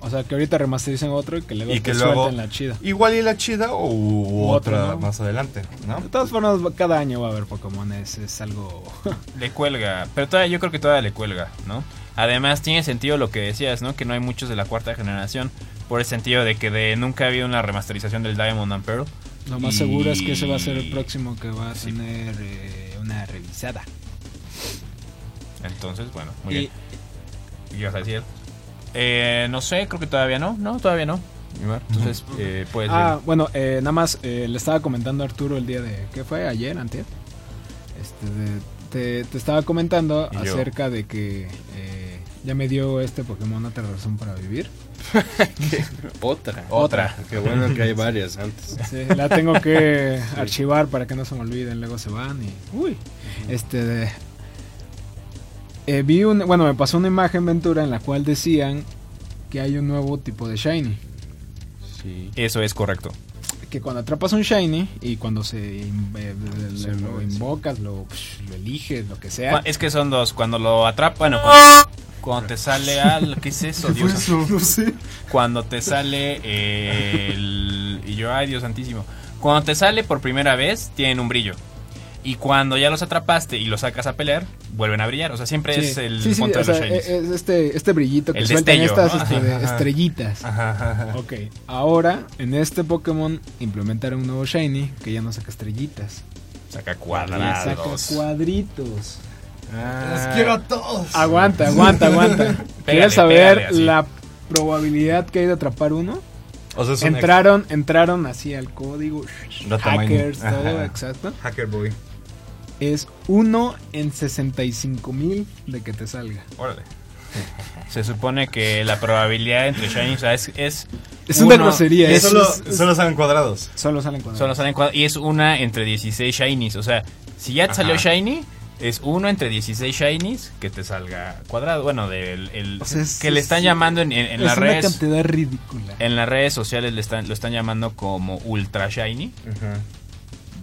O sea, que ahorita remastericen otro y que luego Y que luego- la chida. Igual y la chida o u- Otro, otra ¿no? más adelante, ¿no? De todas formas, cada año va a haber Pokémon, es, es algo... Le cuelga, pero todavía yo creo que todavía le cuelga, ¿no? Además tiene sentido lo que decías, ¿no? Que no hay muchos de la cuarta generación, por el sentido de que de nunca ha habido una remasterización del Diamond and Pearl. Lo más Y- seguro es que ese va a ser el próximo que va a Sí. tener eh, una revisada. Entonces, bueno, muy Y- bien. ¿Qué ibas a decir? Eh, no sé, creo que todavía no, no, todavía no. Entonces, eh, puedes Ah, bueno, eh, nada más eh, le estaba comentando a Arturo el día de... ¿Qué fue? ¿Ayer? ¿Antier? Este, de- te, te estaba comentando acerca de que eh, ya me dio este Pokémon otra razón para vivir. Otra. Otra. Qué bueno que hay varias antes. Sí, la tengo que archivar para que no se me olviden, luego se van y... Uy. Este... de- eh, vi un... Bueno, me pasó una imagen Ventura en la cual decían que hay un nuevo tipo de Shiny. Sí. Eso es correcto. que cuando atrapas un shiny y cuando se, eh, lo invocas, lo, psh, lo eliges, lo que sea. Es que son dos. Cuando lo atrapa, bueno, cuando, cuando te sale al. ¿Qué es eso, Dios? No sé. Cuando te sale el. Y yo, ay, Dios santísimo. Cuando te sale por primera vez, tienen un brillo. Y cuando ya los atrapaste y los sacas a pelear, vuelven a brillar. O sea, siempre Sí, es el sí, sí, punto o de los sea, shinies. es este, este brillito que El sueltan destello, estas ¿no? este, estrellitas. Ajá, ajá. Ok, ahora en este Pokémon implementaron un nuevo shiny que ya no saca estrellitas. Saca Saca cuadrados. Los quiero a todos. Aguanta, aguanta, aguanta. Pégale, ¿Quieres saber pégale, la probabilidad que hay de atrapar uno? O sea, Entraron, entraron así al código. Hackers, todo, Ajá. exacto. ex- Hacker Boy. Es 1 en 65 mil de que te salga. Órale. Se supone que la probabilidad entre shinies o sea, es, es Es una uno- grosería. Es- solo, es- es- solo salen cuadrados. solo salen cuadrados. Solo salen cuadra- y es una entre 16 shinies. O sea, si ya te salió shiny, es uno entre 16 shinies que te salga cuadrado. Bueno, del el- O sea, es- que le están es- llamando en, en- en es las una redes. cantidad ridícula. En las redes sociales le están, lo están llamando como ultra shiny.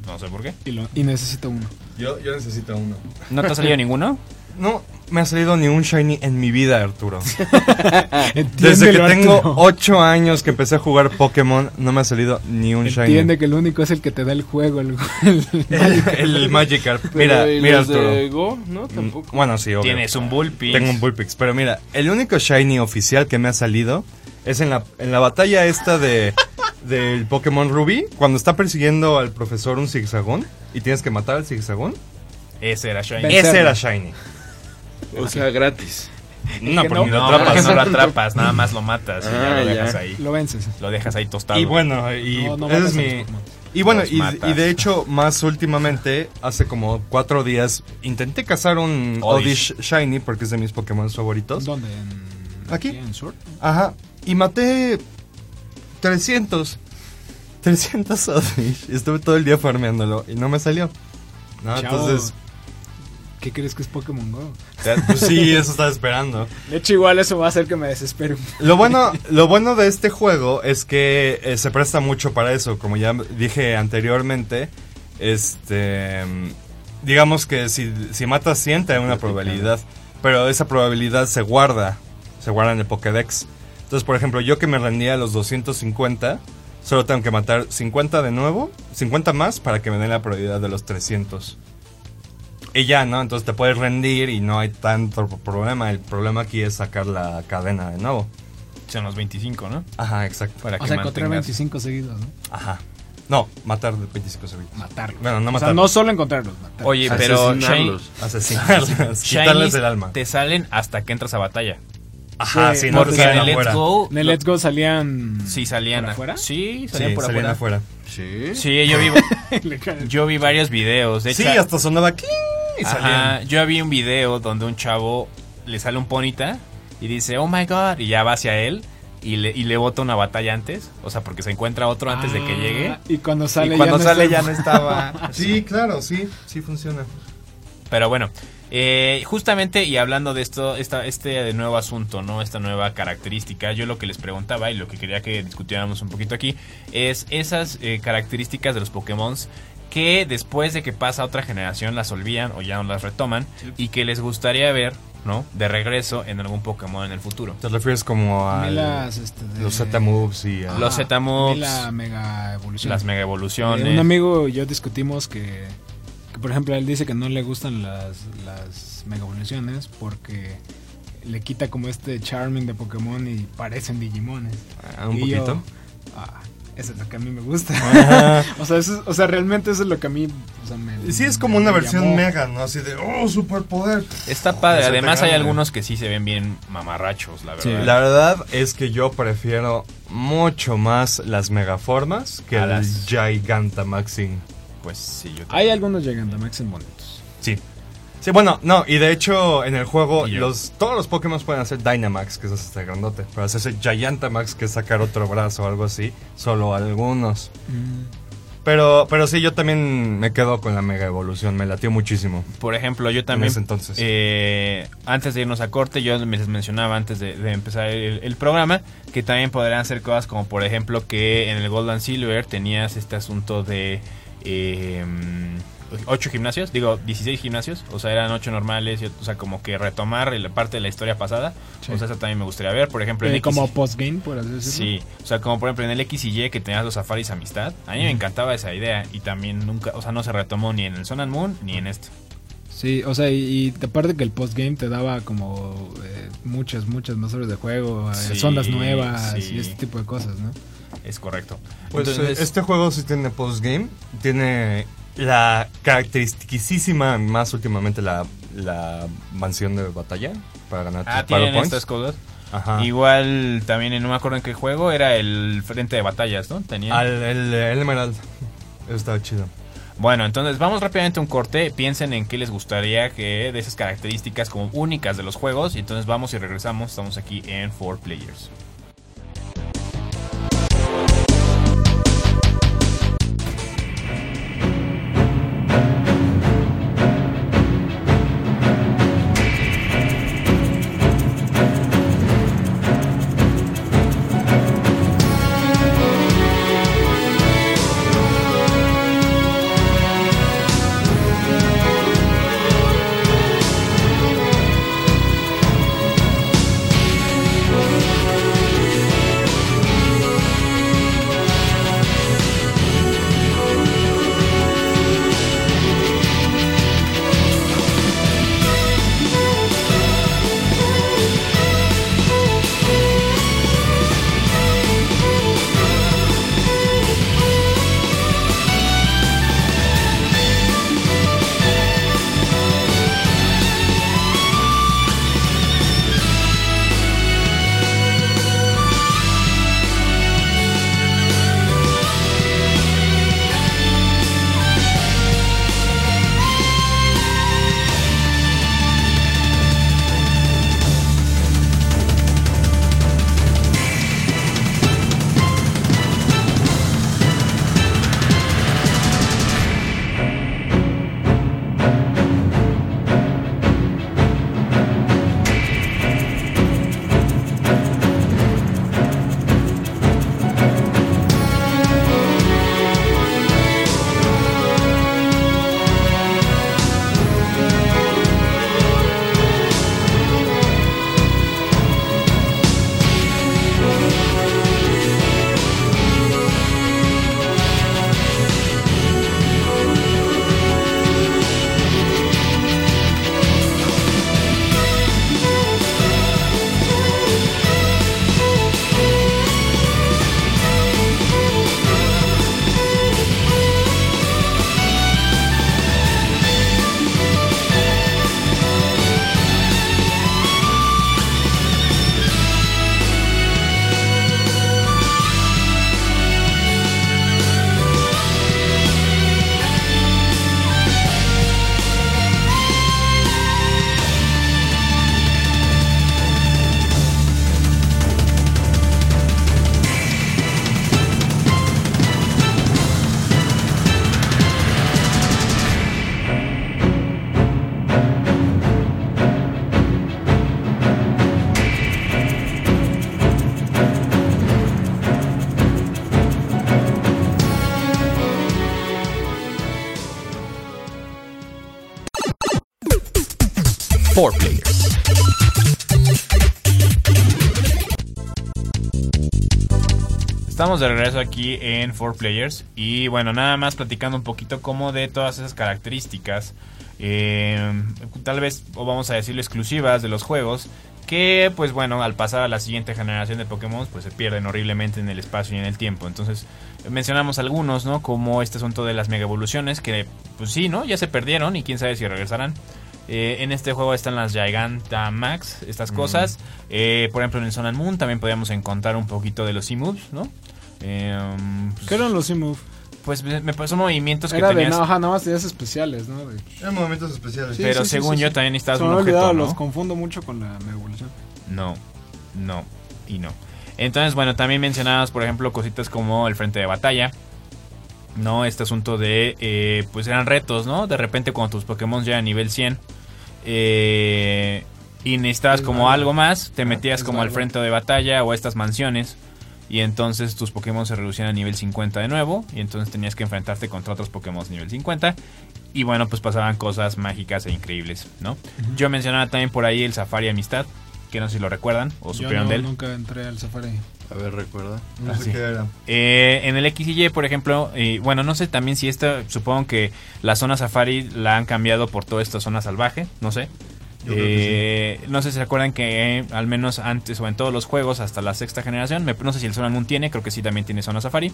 No sé por qué. Y, lo- y necesito uno. Yo, yo necesito uno. ¿No te ha salido ninguno? No me ha salido ni un shiny en mi vida, Arturo. Desde que tengo Arturo. 8 años que empecé a jugar Pokémon, no me ha salido ni un Entiende shiny. que el único es el que te da el juego. El, el- El, el Magikarp. Mira, Pero, ¿y mira, Arturo. Go? No, tampoco. Bueno, sí, obvio. Tienes un Bullpix. Tengo un Bullpix, pero mira, el único shiny oficial que me ha salido es en la, en la batalla esta de del Pokémon Ruby, cuando está persiguiendo al profesor un zigzagón y tienes que matar al zigzagón. Ese era shiny. Vencerlo. Ese era shiny. O sea, gratis. No, que pero no. ni lo No, atrapas. porque no lo atrapas, nada más lo matas y ya Ah, lo dejas ya. ahí. lo vences. Lo dejas ahí tostado. Y bueno, y no, no ese es mi. Y bueno, y, de hecho, más últimamente, hace como cuatro días, intenté cazar un Oddish. Oddish Shiny porque es de mis Pokémon favoritos. ¿Dónde? En, Aquí. en Sword. Ajá. Y maté 300. 300 Oddish. Y estuve todo el día farmeándolo y no me salió. ¿No? Entonces, ¿Qué crees que es Pokémon Go? pues sí, eso estaba esperando. De hecho, igual eso va a hacer que me desespere. Lo bueno, lo bueno de este juego es que eh, se presta mucho para eso, como ya dije anteriormente. Este, digamos que si, si matas 100 te da una probabilidad, pero esa probabilidad se guarda, se guarda en el Pokédex. Entonces, por ejemplo, yo que me rendía a los 250, solo tengo que matar 50 de nuevo, 50 más para que me den la probabilidad de los 300. Y ya, ¿no? Entonces te puedes rendir y no hay tanto problema. El problema aquí es sacar la cadena de nuevo. Son los 25, ¿no? Ajá, exacto. Para O que sea, encontrar mantengas- 25 seguidos, ¿no? Ajá. No, matar de 25 segundos. Matarlos. Bueno, no o sea, matarlos. no solo encontrarlos, matarlos. Oye, pero Asesinarlos. Asesinarlos. Quitarles el alma. te salen hasta que entras a batalla. Ajá, Sí, sí, no porque en el Let's afuera. Go... En el Let's Go salían. Sí, salían ¿Por a- afuera? Sí, Sí, salían por salían afuera. afuera. Sí. Sí, yo vi, yo vi varios videos. De Sí, hasta sonaba cling y Ajá, salían. yo vi un video donde un chavo le sale un ponita y dice, oh my god, y ya va hacia él y le, y le bota una batalla antes, o sea, porque se encuentra otro antes de que Ah, llegue. Y cuando sale y cuando ya no sale ya no estaba. Sí, claro, sí, sí funciona. Pero bueno, eh, justamente y hablando de esto, esta, este nuevo asunto, ¿no? Esta nueva característica, yo lo que les preguntaba y lo que quería que discutiéramos un poquito aquí es esas eh, características de los Pokémon que después de que pasa otra generación las olvidan o ya no las retoman y que les gustaría ver, ¿no? De regreso en algún Pokémon en el futuro. ¿Te refieres como A este, de- los Z-Moves y a... Los Z-moves, la mega evolución. Las mega evoluciones. Eh, un amigo y yo discutimos que, que, por ejemplo, él dice que no le gustan las, las mega evoluciones porque le quita como este charming de Pokémon y parecen Digimones. Ah, un Y yo, poquito. ah, eso es lo que a mí me gusta. O, sea, eso es- o sea, realmente eso es lo que a mí o sea, me, Sí, es como una me versión llamó. mega, ¿no? Así de, oh, superpoder. Está padre, además hay gana. algunos que sí se ven bien mamarrachos, la verdad. Sí. La verdad es que yo prefiero mucho más las megaformas que A el las- Gigantamaxing. Pues sí, yo Hay algunos Gigantamax en bonitos. Sí. Sí, bueno, no, y de hecho en el juego los, todos los Pokémon pueden hacer Dynamax, que es este grandote, pero hacerse Gigantamax, que es sacar otro brazo o algo así, solo algunos. Pero, pero sí, yo también me quedo con la mega evolución, me latió muchísimo. Por ejemplo, yo también. ese entonces. eh, antes de irnos a corte, yo les mencionaba antes de, de empezar el, el programa que también podrían ser cosas como, por ejemplo, que en el Gold and Silver tenías este asunto de. Eh, 8 gimnasios, digo 16 gimnasios, o sea, eran 8 normales, y, o sea, como que retomar la parte de la historia pasada, Sí. o sea, eso también me gustaría ver, por ejemplo, en Eh, X como postgame, por así decirlo. Sí, o sea, como por ejemplo en el X y Y que tenías los safaris amistad, a mí me encantaba esa idea y también nunca, o sea, no se retomó ni en el Sun and Moon ni en esto. Sí, o sea, y, y aparte que el postgame te daba como eh, muchas, muchas más horas de juego, eh, Sí, sondas nuevas sí. y este tipo de cosas, ¿no? Es correcto. Pues Entonces, eh, este juego sí tiene postgame, tiene la característicísima, más últimamente la, la mansión de batalla para ganar ah, tienen Points. estas cosas. Ajá. Igual también en- no me acuerdo en qué juego era el frente de batallas, ¿no? Tenía. Al, el, el Emerald. Estaba chido. Bueno, entonces vamos rápidamente a un corte. Piensen en qué les gustaría que de esas características como únicas de los juegos. Y entonces vamos y regresamos. Estamos aquí en 4 Players. Estamos de regreso aquí en 4Players y bueno, nada más platicando un poquito como de todas esas características, eh, tal vez, o vamos a decirlo, exclusivas de los juegos, que pues bueno, al pasar a la siguiente generación de Pokémon, pues se pierden horriblemente en el espacio y en el tiempo. Entonces, mencionamos algunos, ¿no? Como este asunto de las mega evoluciones, que pues sí, ¿no? Ya se perdieron y quién sabe si regresarán. Eh, en este juego están las Gigantamax, estas cosas. Eh, por ejemplo, en el Sun and Moon también podíamos encontrar un poquito de los E-Moves, ¿no? Eh, pues, ¿Qué eran los E-Move? Pues me, me parecen movimientos que Era de, tenías. no, ajá, nada más tenías especiales, ¿no? De- En momentos especiales. Sí, pero sí, según sí, yo sí. también necesitabas Se un me objeto, olvidado, ¿no? los confundo mucho con la Evolución. No, no y no. Entonces, bueno, también mencionabas, por ejemplo, cositas como el frente de batalla. No, este asunto de, eh, pues eran retos, ¿no? De repente cuando tus Pokémon llegan a nivel 100 eh, y necesitabas Es como algo más, te Ah, metías como al frente de batalla o a estas mansiones y entonces tus Pokémon se reducían a nivel 50 de nuevo y entonces tenías que enfrentarte contra otros Pokémon nivel 50 y bueno, pues pasaban cosas mágicas e increíbles, ¿no? Yo mencionaba también por ahí el Safari Amistad, que no sé si lo recuerdan o supieron no, de él. nunca entré al Safari. A ver, recuerda. No Ah, sé sí. qué era. Eh, en el X y Y, por ejemplo, eh, bueno, no sé también si esta, supongo que la zona safari la han cambiado por toda esta zona salvaje, no sé. Eh, No sé si se acuerdan que eh, al menos antes o en todos los juegos hasta la sexta generación, me- no sé si el Sun Moon tiene, creo que sí también tiene zona safari.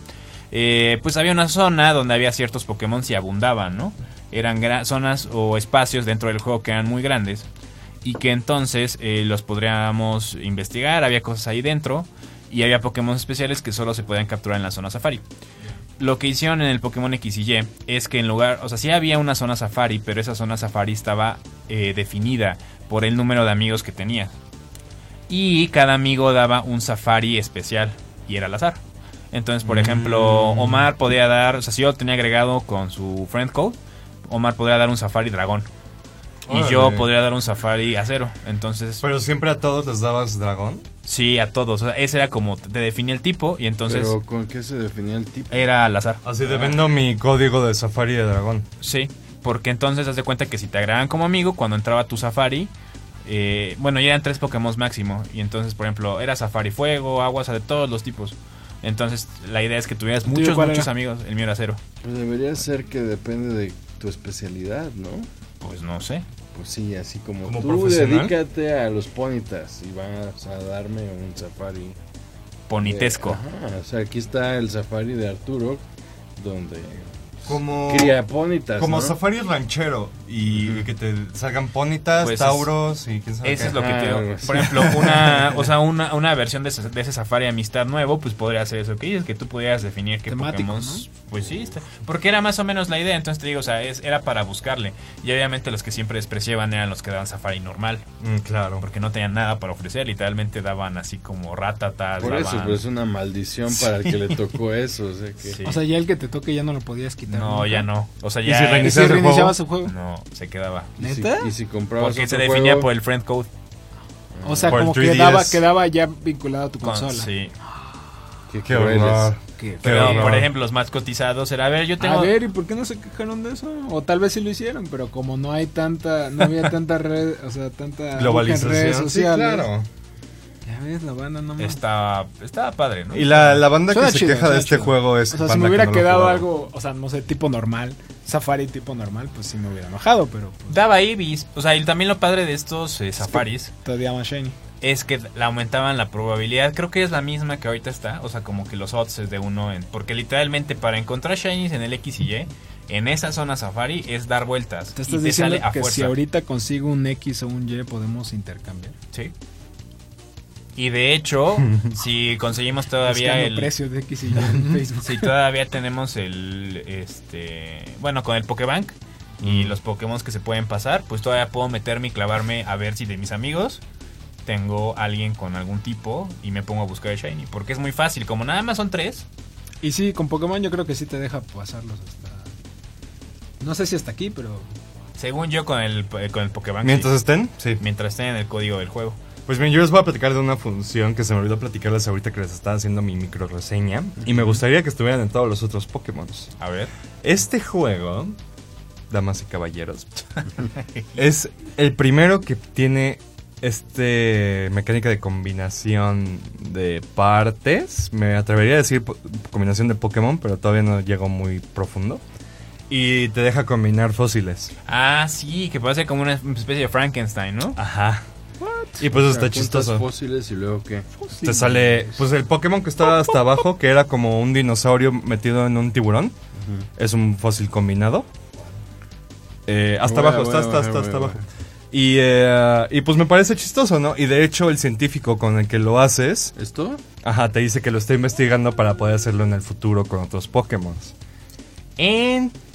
eh, pues había una zona donde había ciertos Pokémon y abundaban, ¿no? Eran zonas o espacios dentro del juego que eran muy grandes y que entonces los podríamos investigar, había cosas ahí dentro y había Pokémon especiales que solo se podían capturar en la zona safari. Lo que hicieron en el Pokémon X y Y es que en lugar, o sea, sí había una zona safari, pero esa zona safari estaba eh, definida por el número de amigos que tenía. Y cada amigo daba un safari especial y era al azar. Entonces, por ejemplo, Omar podía dar, o sea, si yo tenía agregado con su friend code, Omar podría dar un safari dragón. Y yo podría dar un safari acero. Entonces, Pero siempre a todos les dabas dragón. sí, a todos. O sea, ese era como te definía el tipo y entonces Pero ¿con qué se definía el tipo? era al azar. Así de vendo mi código de Safari de dragón. Sí, porque entonces haz de cuenta que si te agregan como amigo, cuando entraba tu Safari, eh, bueno, ya eran tres Pokémon máximo. Y entonces, por ejemplo, era Safari Fuego, Agua, o sea, de todos los tipos. Entonces, la idea es que tuvieras muchos, muchos era? amigos. El mío era cero. Pues debería ser que depende de tu especialidad, ¿no? Pues no sé. Pues sí, así como, ¿Como tú dedícate a los ponitas y vas a darme un safari. Ponitesco. de- ajá, o sea, aquí está el safari de Arturo, donde Como, cría ponitas, como ¿no? Safari ranchero. Y que te salgan ponitas, Pues es- tauros y quién sabe Ese qué. es lo que Ah, te digo. así. Por ejemplo, una, o sea, una, una versión de ese, de ese Safari Amistad nuevo, pues podría ser eso que dices, que tú pudieras definir qué Temático, Pokémon. Pues sí, porque era más o menos la idea. Entonces te digo, o sea, es, era para buscarle. Y obviamente los que siempre despreciaban eran los que daban Safari normal. Mm, claro. Porque no tenían nada para ofrecer. Literalmente daban así como ratatas. Por eso, pero es una maldición para el que le tocó eso. O sea, que Sí. O sea, ya el que te toque ya no lo podías quitar. No, ya no. O sea, ¿Y ya. ¿Y si reinicias el reiniciabas juego? su juego? No, se quedaba. y si, ¿Neta? y si comprabas Porque se definía juego, por el friend code. O sea, Por como 3DS. quedaba, quedaba ya vinculado a tu Con- consola. sí. qué Qué horror. Qué Pero, horror. por ejemplo, los más cotizados era, a ver, yo tengo... A ver, ¿y por qué no se quejaron de eso? O tal vez sí lo hicieron, pero como no hay tanta, no había tanta red, o sea, tanta Globalización. en redes Sí, sociales. claro. Ya ves, la banda no más. Estaba, estaba padre, ¿no? Y la, la banda Suena que se queja de este chido. juego es O sea, si me que hubiera no quedado algo, o sea, no sé, tipo normal, Safari tipo normal, pues sí me hubiera enojado, pero pues, Daba Ibis. O sea, y también lo padre de estos eh, safaris todavía más shiny. es que le aumentaban la probabilidad. Creo que es la misma que ahorita está. O sea, como que los odds es de uno en... Porque literalmente para encontrar shinies en el X y Y, en esa zona safari es dar vueltas. Te y estás te diciendo sale a que fuerza. si ahorita consigo un X o un Y podemos intercambiar. Sí. Y de hecho, si conseguimos todavía el... precios de X y Y en Facebook. Si todavía tenemos el, este, bueno, con el Pokébank y los Pokémon que se pueden pasar, pues todavía puedo meterme y clavarme a ver si de mis amigos tengo alguien con algún tipo y me pongo a buscar el Shiny. Porque es muy fácil, como nada más son tres. Y sí, con Pokémon yo creo que sí te deja pasarlos hasta... No sé si hasta aquí, pero... Según yo con el, con el Pokébank. Mientras sí. estén, sí. mientras estén en el código del juego. Pues bien, yo les voy a platicar de una función que se me olvidó platicarles ahorita que les estaba haciendo mi micro reseña. Y me gustaría que estuvieran en todos los otros Pokémon. A ver. Este juego damas y caballeros. es el primero que tiene este mecánica de combinación de partes. Me atrevería a decir combinación de Pokémon, pero todavía no llego muy profundo. Y te deja combinar fósiles. Ah, sí, que parece como una especie de Frankenstein, ¿no? Ajá. Y pues está chistoso. fósiles y luego qué. Te sale, pues el Pokémon que estaba hasta abajo, que era como un dinosaurio metido en un tiburón, es un fósil combinado. Eh, hasta Bueno, abajo, está, bueno, está, está, hasta abajo. Y, eh, y pues me parece chistoso, ¿no? Y de hecho el científico con el que lo haces, ¿Esto? ajá, te dice que lo está investigando para poder hacerlo en el futuro con otros Pokémon.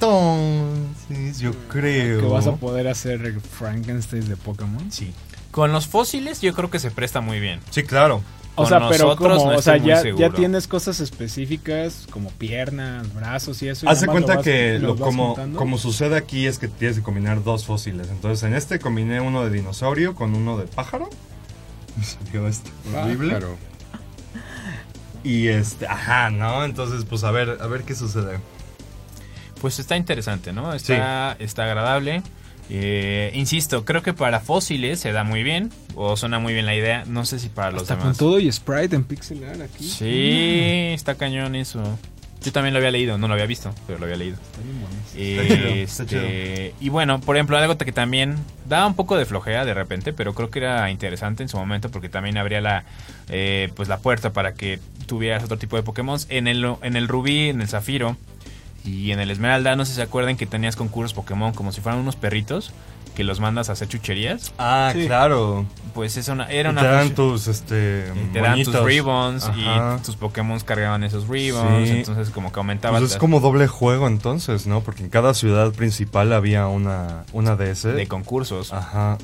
Entonces, yo creo... Que vas a poder hacer Frankenstein de Pokémon. Sí. Con los fósiles yo creo que se presta muy bien. Sí, claro. O sea, pero nosotros como, no o sea, ya, ya tienes cosas específicas como piernas, brazos y eso. lo cuenta vas- que lo, como, juntando. como sucede aquí es que tienes que combinar dos fósiles. Entonces en este combiné uno de dinosaurio con uno de pájaro. Me salió esto horrible. Pájaro. Y este, ajá, ¿no? Entonces, pues a ver, a ver qué sucede. Pues está interesante, ¿no? Está, está agradable. Eh, insisto, creo que para fósiles se da muy bien. O suena muy bien la idea. No sé si para los Hasta con demás. todo y sprite en pixel art aquí. Sí, está cañón eso. Yo también lo había leído, no lo había visto, pero lo había leído. Está bien bueno. Eh, chido, está este, y bueno, por ejemplo, algo que también daba un poco de flojera de repente, pero creo que era interesante en su momento porque también abría la eh, pues la puerta para que tuvieras otro tipo de Pokémon. En el, en el Rubí, en el Zafiro y en el Esmeralda, no sé si se acuerdan que tenías concursos Pokémon como si fueran unos perritos que los mandas a hacer chucherías. Ah, claro. Pues es una, era Y una te dan tus, este, y te dan tus ribbons Ajá. y tus Pokémon cargaban esos ribbons. Sí. Entonces, como que aumentaba. Pues es como doble juego entonces, ¿no? Porque en cada ciudad principal había una, una de ese. de concursos. Ajá.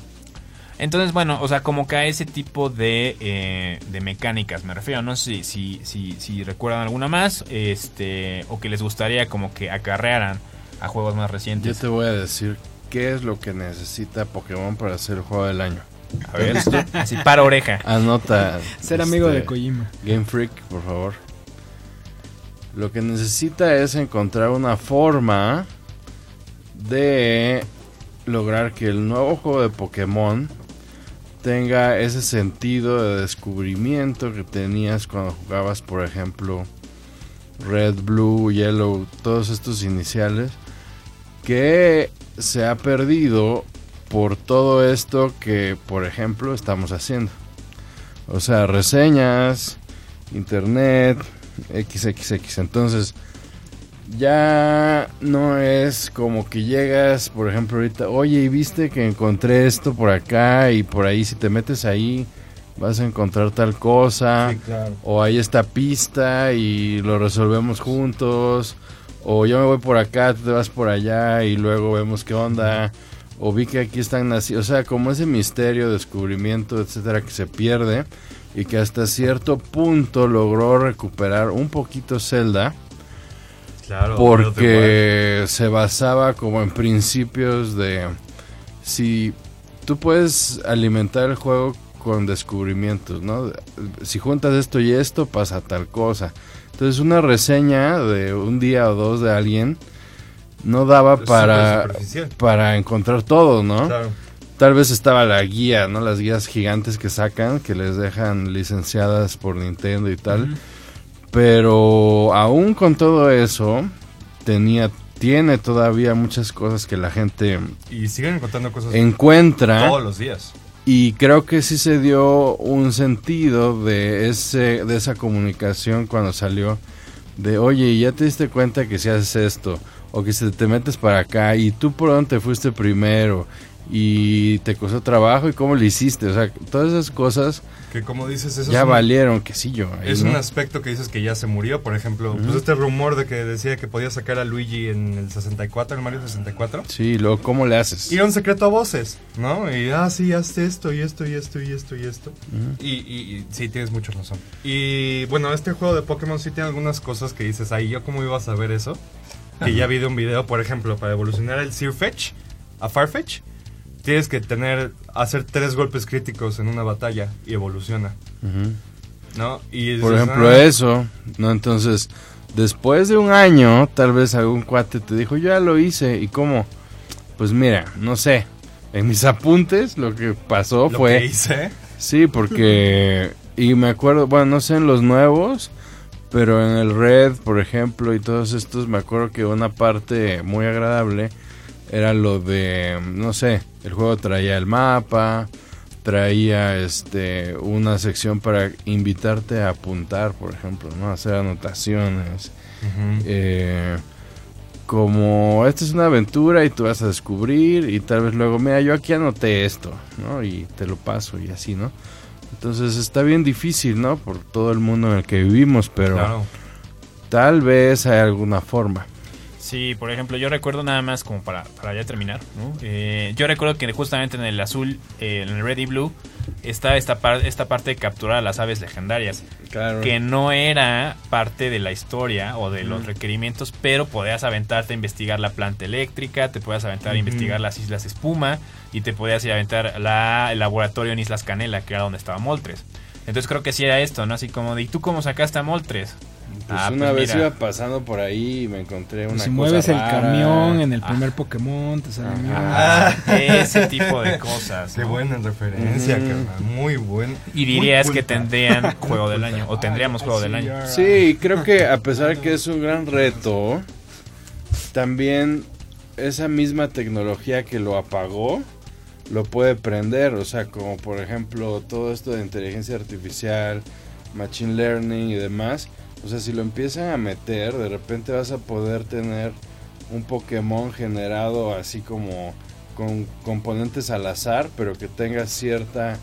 Entonces, bueno, o sea, como que a ese tipo de, eh, de mecánicas me refiero. No sé si, si, si, si recuerdan alguna más, este, o que les gustaría como que acarrearan a juegos más Yo recientes. te voy a decir qué es lo que necesita Pokémon para hacer el juego del año. A ver, así para oreja. Anota. Ser amigo este, de Kojima. Game Freak, por favor. Lo que necesita es encontrar una forma de lograr que el nuevo juego de Pokémon tenga ese sentido de descubrimiento que tenías cuando jugabas, por ejemplo, Red, Blue, Yellow, todos estos iniciales, que se ha perdido por todo esto que, por ejemplo, estamos haciendo. O sea, reseñas, internet, XXX. Entonces, ya no es como que llegas, por ejemplo, ahorita, oye, ¿y viste que encontré esto por acá? Y por ahí, si te metes ahí, vas a encontrar tal cosa. claro. O hay esta pista y lo resolvemos juntos. O yo me voy por acá, tú te vas por allá y luego vemos qué onda. O vi que aquí están así. O sea, como ese misterio, descubrimiento, etcétera, que se pierde. Y que hasta cierto punto logró recuperar un poquito Zelda. Claro. Porque se basaba como en principios de si tú puedes alimentar el juego con descubrimientos, ¿no? Si juntas esto y esto pasa tal cosa. Entonces una reseña de un día o dos de alguien no daba Es para para encontrar todo, ¿no? Claro. Tal vez estaba la guía, ¿no? Las guías gigantes que sacan, que les dejan licenciadas por Nintendo y tal. Pero aún con todo eso, tenía, tiene todavía muchas cosas que la gente Y siguen encontrando cosas encuentra. todos los días. Y creo que sí se dio un sentido de ese de esa comunicación cuando salió de, oye, ¿ya te diste cuenta que si haces esto? O que si te metes para acá y tú por dónde te fuiste primero y te costó trabajo y cómo lo hiciste. O sea, todas esas cosas Que como dices, eso ya es un- valieron, que sí yo. ahí, Es ¿no? un aspecto que dices que ya se murió, por ejemplo, pues Ujú. este rumor de que decía que podía sacar a Luigi en el 64, el Mario 64. Sí, luego, ¿cómo le haces? Y era un secreto a voces, ¿no? Y, ah, sí, haz esto, y esto, y esto, y esto, y esto. Ujú. y, y- y sí, tienes mucha razón. Y bueno, este juego de Pokémon sí tiene algunas cosas que dices, ahí, ¿yo cómo iba a saber eso? Que ya vi de un video, por ejemplo, para evolucionar el Sirfetch a Farfetch, tienes que tener, hacer tres golpes críticos en una batalla y evoluciona. ¿no? Y Por ejemplo, ah, eso, ¿no? Entonces, después de un año, tal vez algún cuate te dijo, yo ya lo hice, ¿y cómo? Pues mira, no sé. En mis apuntes lo que pasó Lo fue... que hice. Sí, porque... Y me acuerdo, bueno, no sé en los nuevos, pero en el Red, por ejemplo, y todos estos, me acuerdo que una parte muy agradable era lo de, no sé, el juego traía el mapa, traía este una sección para invitarte a apuntar, por ejemplo, ¿no? Hacer anotaciones. Eh, como esta es una aventura y tú vas a descubrir y tal vez luego, mira, yo aquí anoté esto, ¿no? Y te lo paso y así, ¿no? Entonces está bien difícil, ¿no? Por todo el mundo en el que vivimos, pero Claro. tal vez hay alguna forma. Sí, por ejemplo, yo recuerdo nada más como para, para ya terminar, ¿no? Eh, yo recuerdo que justamente en el azul, eh, en el red y blue, está esta, par- esta parte de capturar a las aves legendarias, Claro. que no era parte de la historia o de los requerimientos, pero podías aventarte a investigar la planta eléctrica, te podías aventar a investigar las islas espuma y te podías ir a aventar la, el laboratorio en Islas Canela, que era donde estaba Moltres. Entonces creo que sí era esto, ¿no? Así como de, ¿y tú cómo sacaste a Moltres? Pues Ah, una pues vez mira. iba pasando por ahí y me encontré una Pues si cosa mueves el camión en el Ah. primer Pokémon, te sale mierda. Ese tipo de cosas. Qué ¿no? buena referencia, carnal. Muy buen. Y dirías muy que tendrían juego del año, o tendríamos juego del año. Sí, creo que a pesar que es un gran reto, también esa misma tecnología que lo apagó lo puede prender, o sea, como por ejemplo todo esto de inteligencia artificial, machine learning y demás, o sea, si lo empiezan a meter, de repente vas a poder tener un Pokémon generado así como con componentes al azar, pero que tenga cierta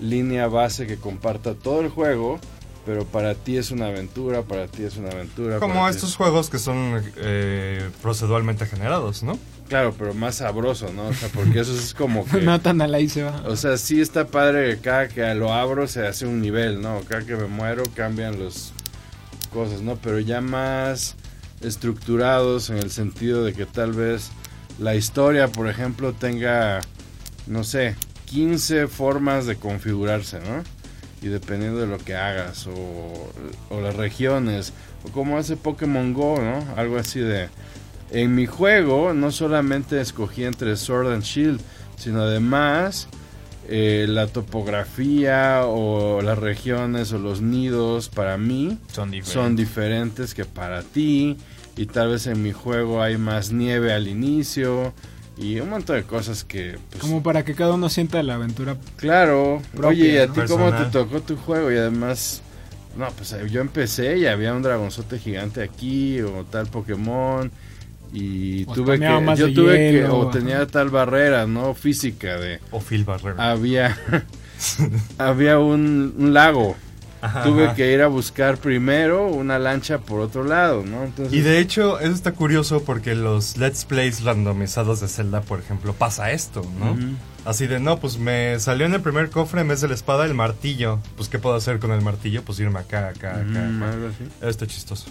línea base que comparta todo el juego, pero para ti es una aventura, para ti es una aventura. Como estos es- juegos que son eh, proceduralmente generados, ¿no? Claro, pero más sabroso, ¿no? O sea, porque eso es como que... No tan al ahí se va. O sea, sí está padre que cada que lo abro se hace un nivel, ¿no? Cada que me muero cambian cosas, ¿no? Pero ya más estructurados en el sentido de que tal vez la historia, por ejemplo, tenga, no sé, 15 formas de configurarse, ¿no? Y dependiendo de lo que hagas, o, o las regiones, o como hace Pokémon Go, ¿no? Algo así de... En mi juego no solamente escogí entre Sword and Shield, sino además eh, la topografía o las regiones o los nidos para mí Son diferentes. son diferentes que para ti y tal vez en mi juego hay más nieve al inicio y un montón de cosas que pues, Como para que cada uno sienta la aventura. claro propia, oye y a ¿no? ti cómo te Personal. tocó tu juego y además no pues yo empecé y había un dragonzote gigante aquí o tal Pokémon y O tuve que más yo tuve que hielo, o ajá. tenía tal barrera no física de O Phil Barrera. había había un, un lago Ajá, tuve ajá. que ir a buscar primero una lancha por otro lado no entonces Y de hecho, eso está curioso porque los Let's Plays randomizados de Zelda, por ejemplo, pasa esto, ¿no? Así de, no, pues me salió en el primer cofre en vez de la espada el martillo. Pues, ¿qué puedo hacer con el martillo? Pues irme acá, acá, acá. Mm, acá. algo así. Está chistoso.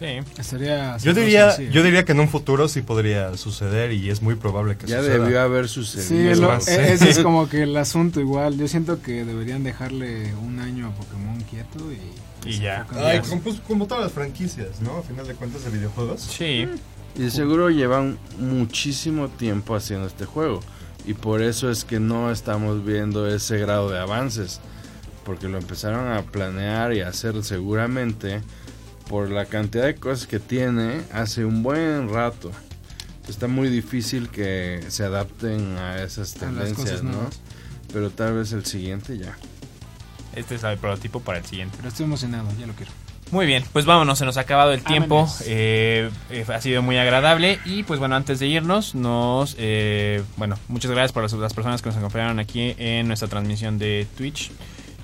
Sí. Estaría. Yo diría, yo diría que en un futuro sí podría suceder y es muy probable que ya suceda. debió haber Sí, sucedido lo- más, sí. ese es como que el asunto igual. Yo siento que deberían dejarle un año a Pokémon quieto y... Y ya. Ay, como, pues, como todas las franquicias, ¿no? A final de cuentas de videojuegos. Sí. y de seguro llevan muchísimo tiempo haciendo este juego y por eso es que no estamos viendo ese grado de avances porque lo empezaron a planear y a hacer seguramente por la cantidad de cosas que tiene hace un buen rato está muy difícil que se adapten a esas A tendencias cosas no nuevas. pero tal vez el siguiente ya Este es el prototipo para el siguiente. Pero estoy emocionado, ya lo quiero. Muy bien, pues vámonos, se nos ha acabado el tiempo. Eh, eh, ha sido muy agradable. Y pues bueno, antes de irnos, nos. eh, bueno, muchas gracias por las, las personas que nos acompañaron aquí en nuestra transmisión de Twitch.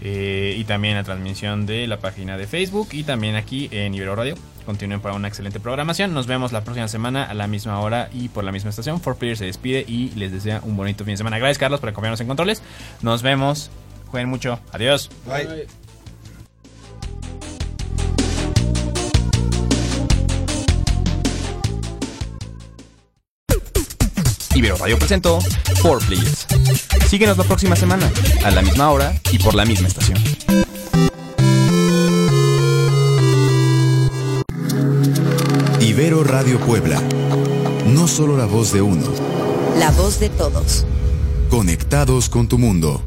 Eh, y también la transmisión de la página de Facebook. Y también aquí en Ibero Radio. Continúen para una excelente programación. Nos vemos la próxima semana a la misma hora y por la misma estación. For Players se despide y les desea un bonito fin de semana. Gracias, Carlos, por acompañarnos en controles. Nos vemos. Jueguen mucho. Adiós. Bye. Ibero Radio presentó 4Players. Síguenos la próxima semana, a la misma hora y por la misma estación. Ibero Radio Puebla. No solo la voz de uno, La voz de todos. Conectados con tu mundo.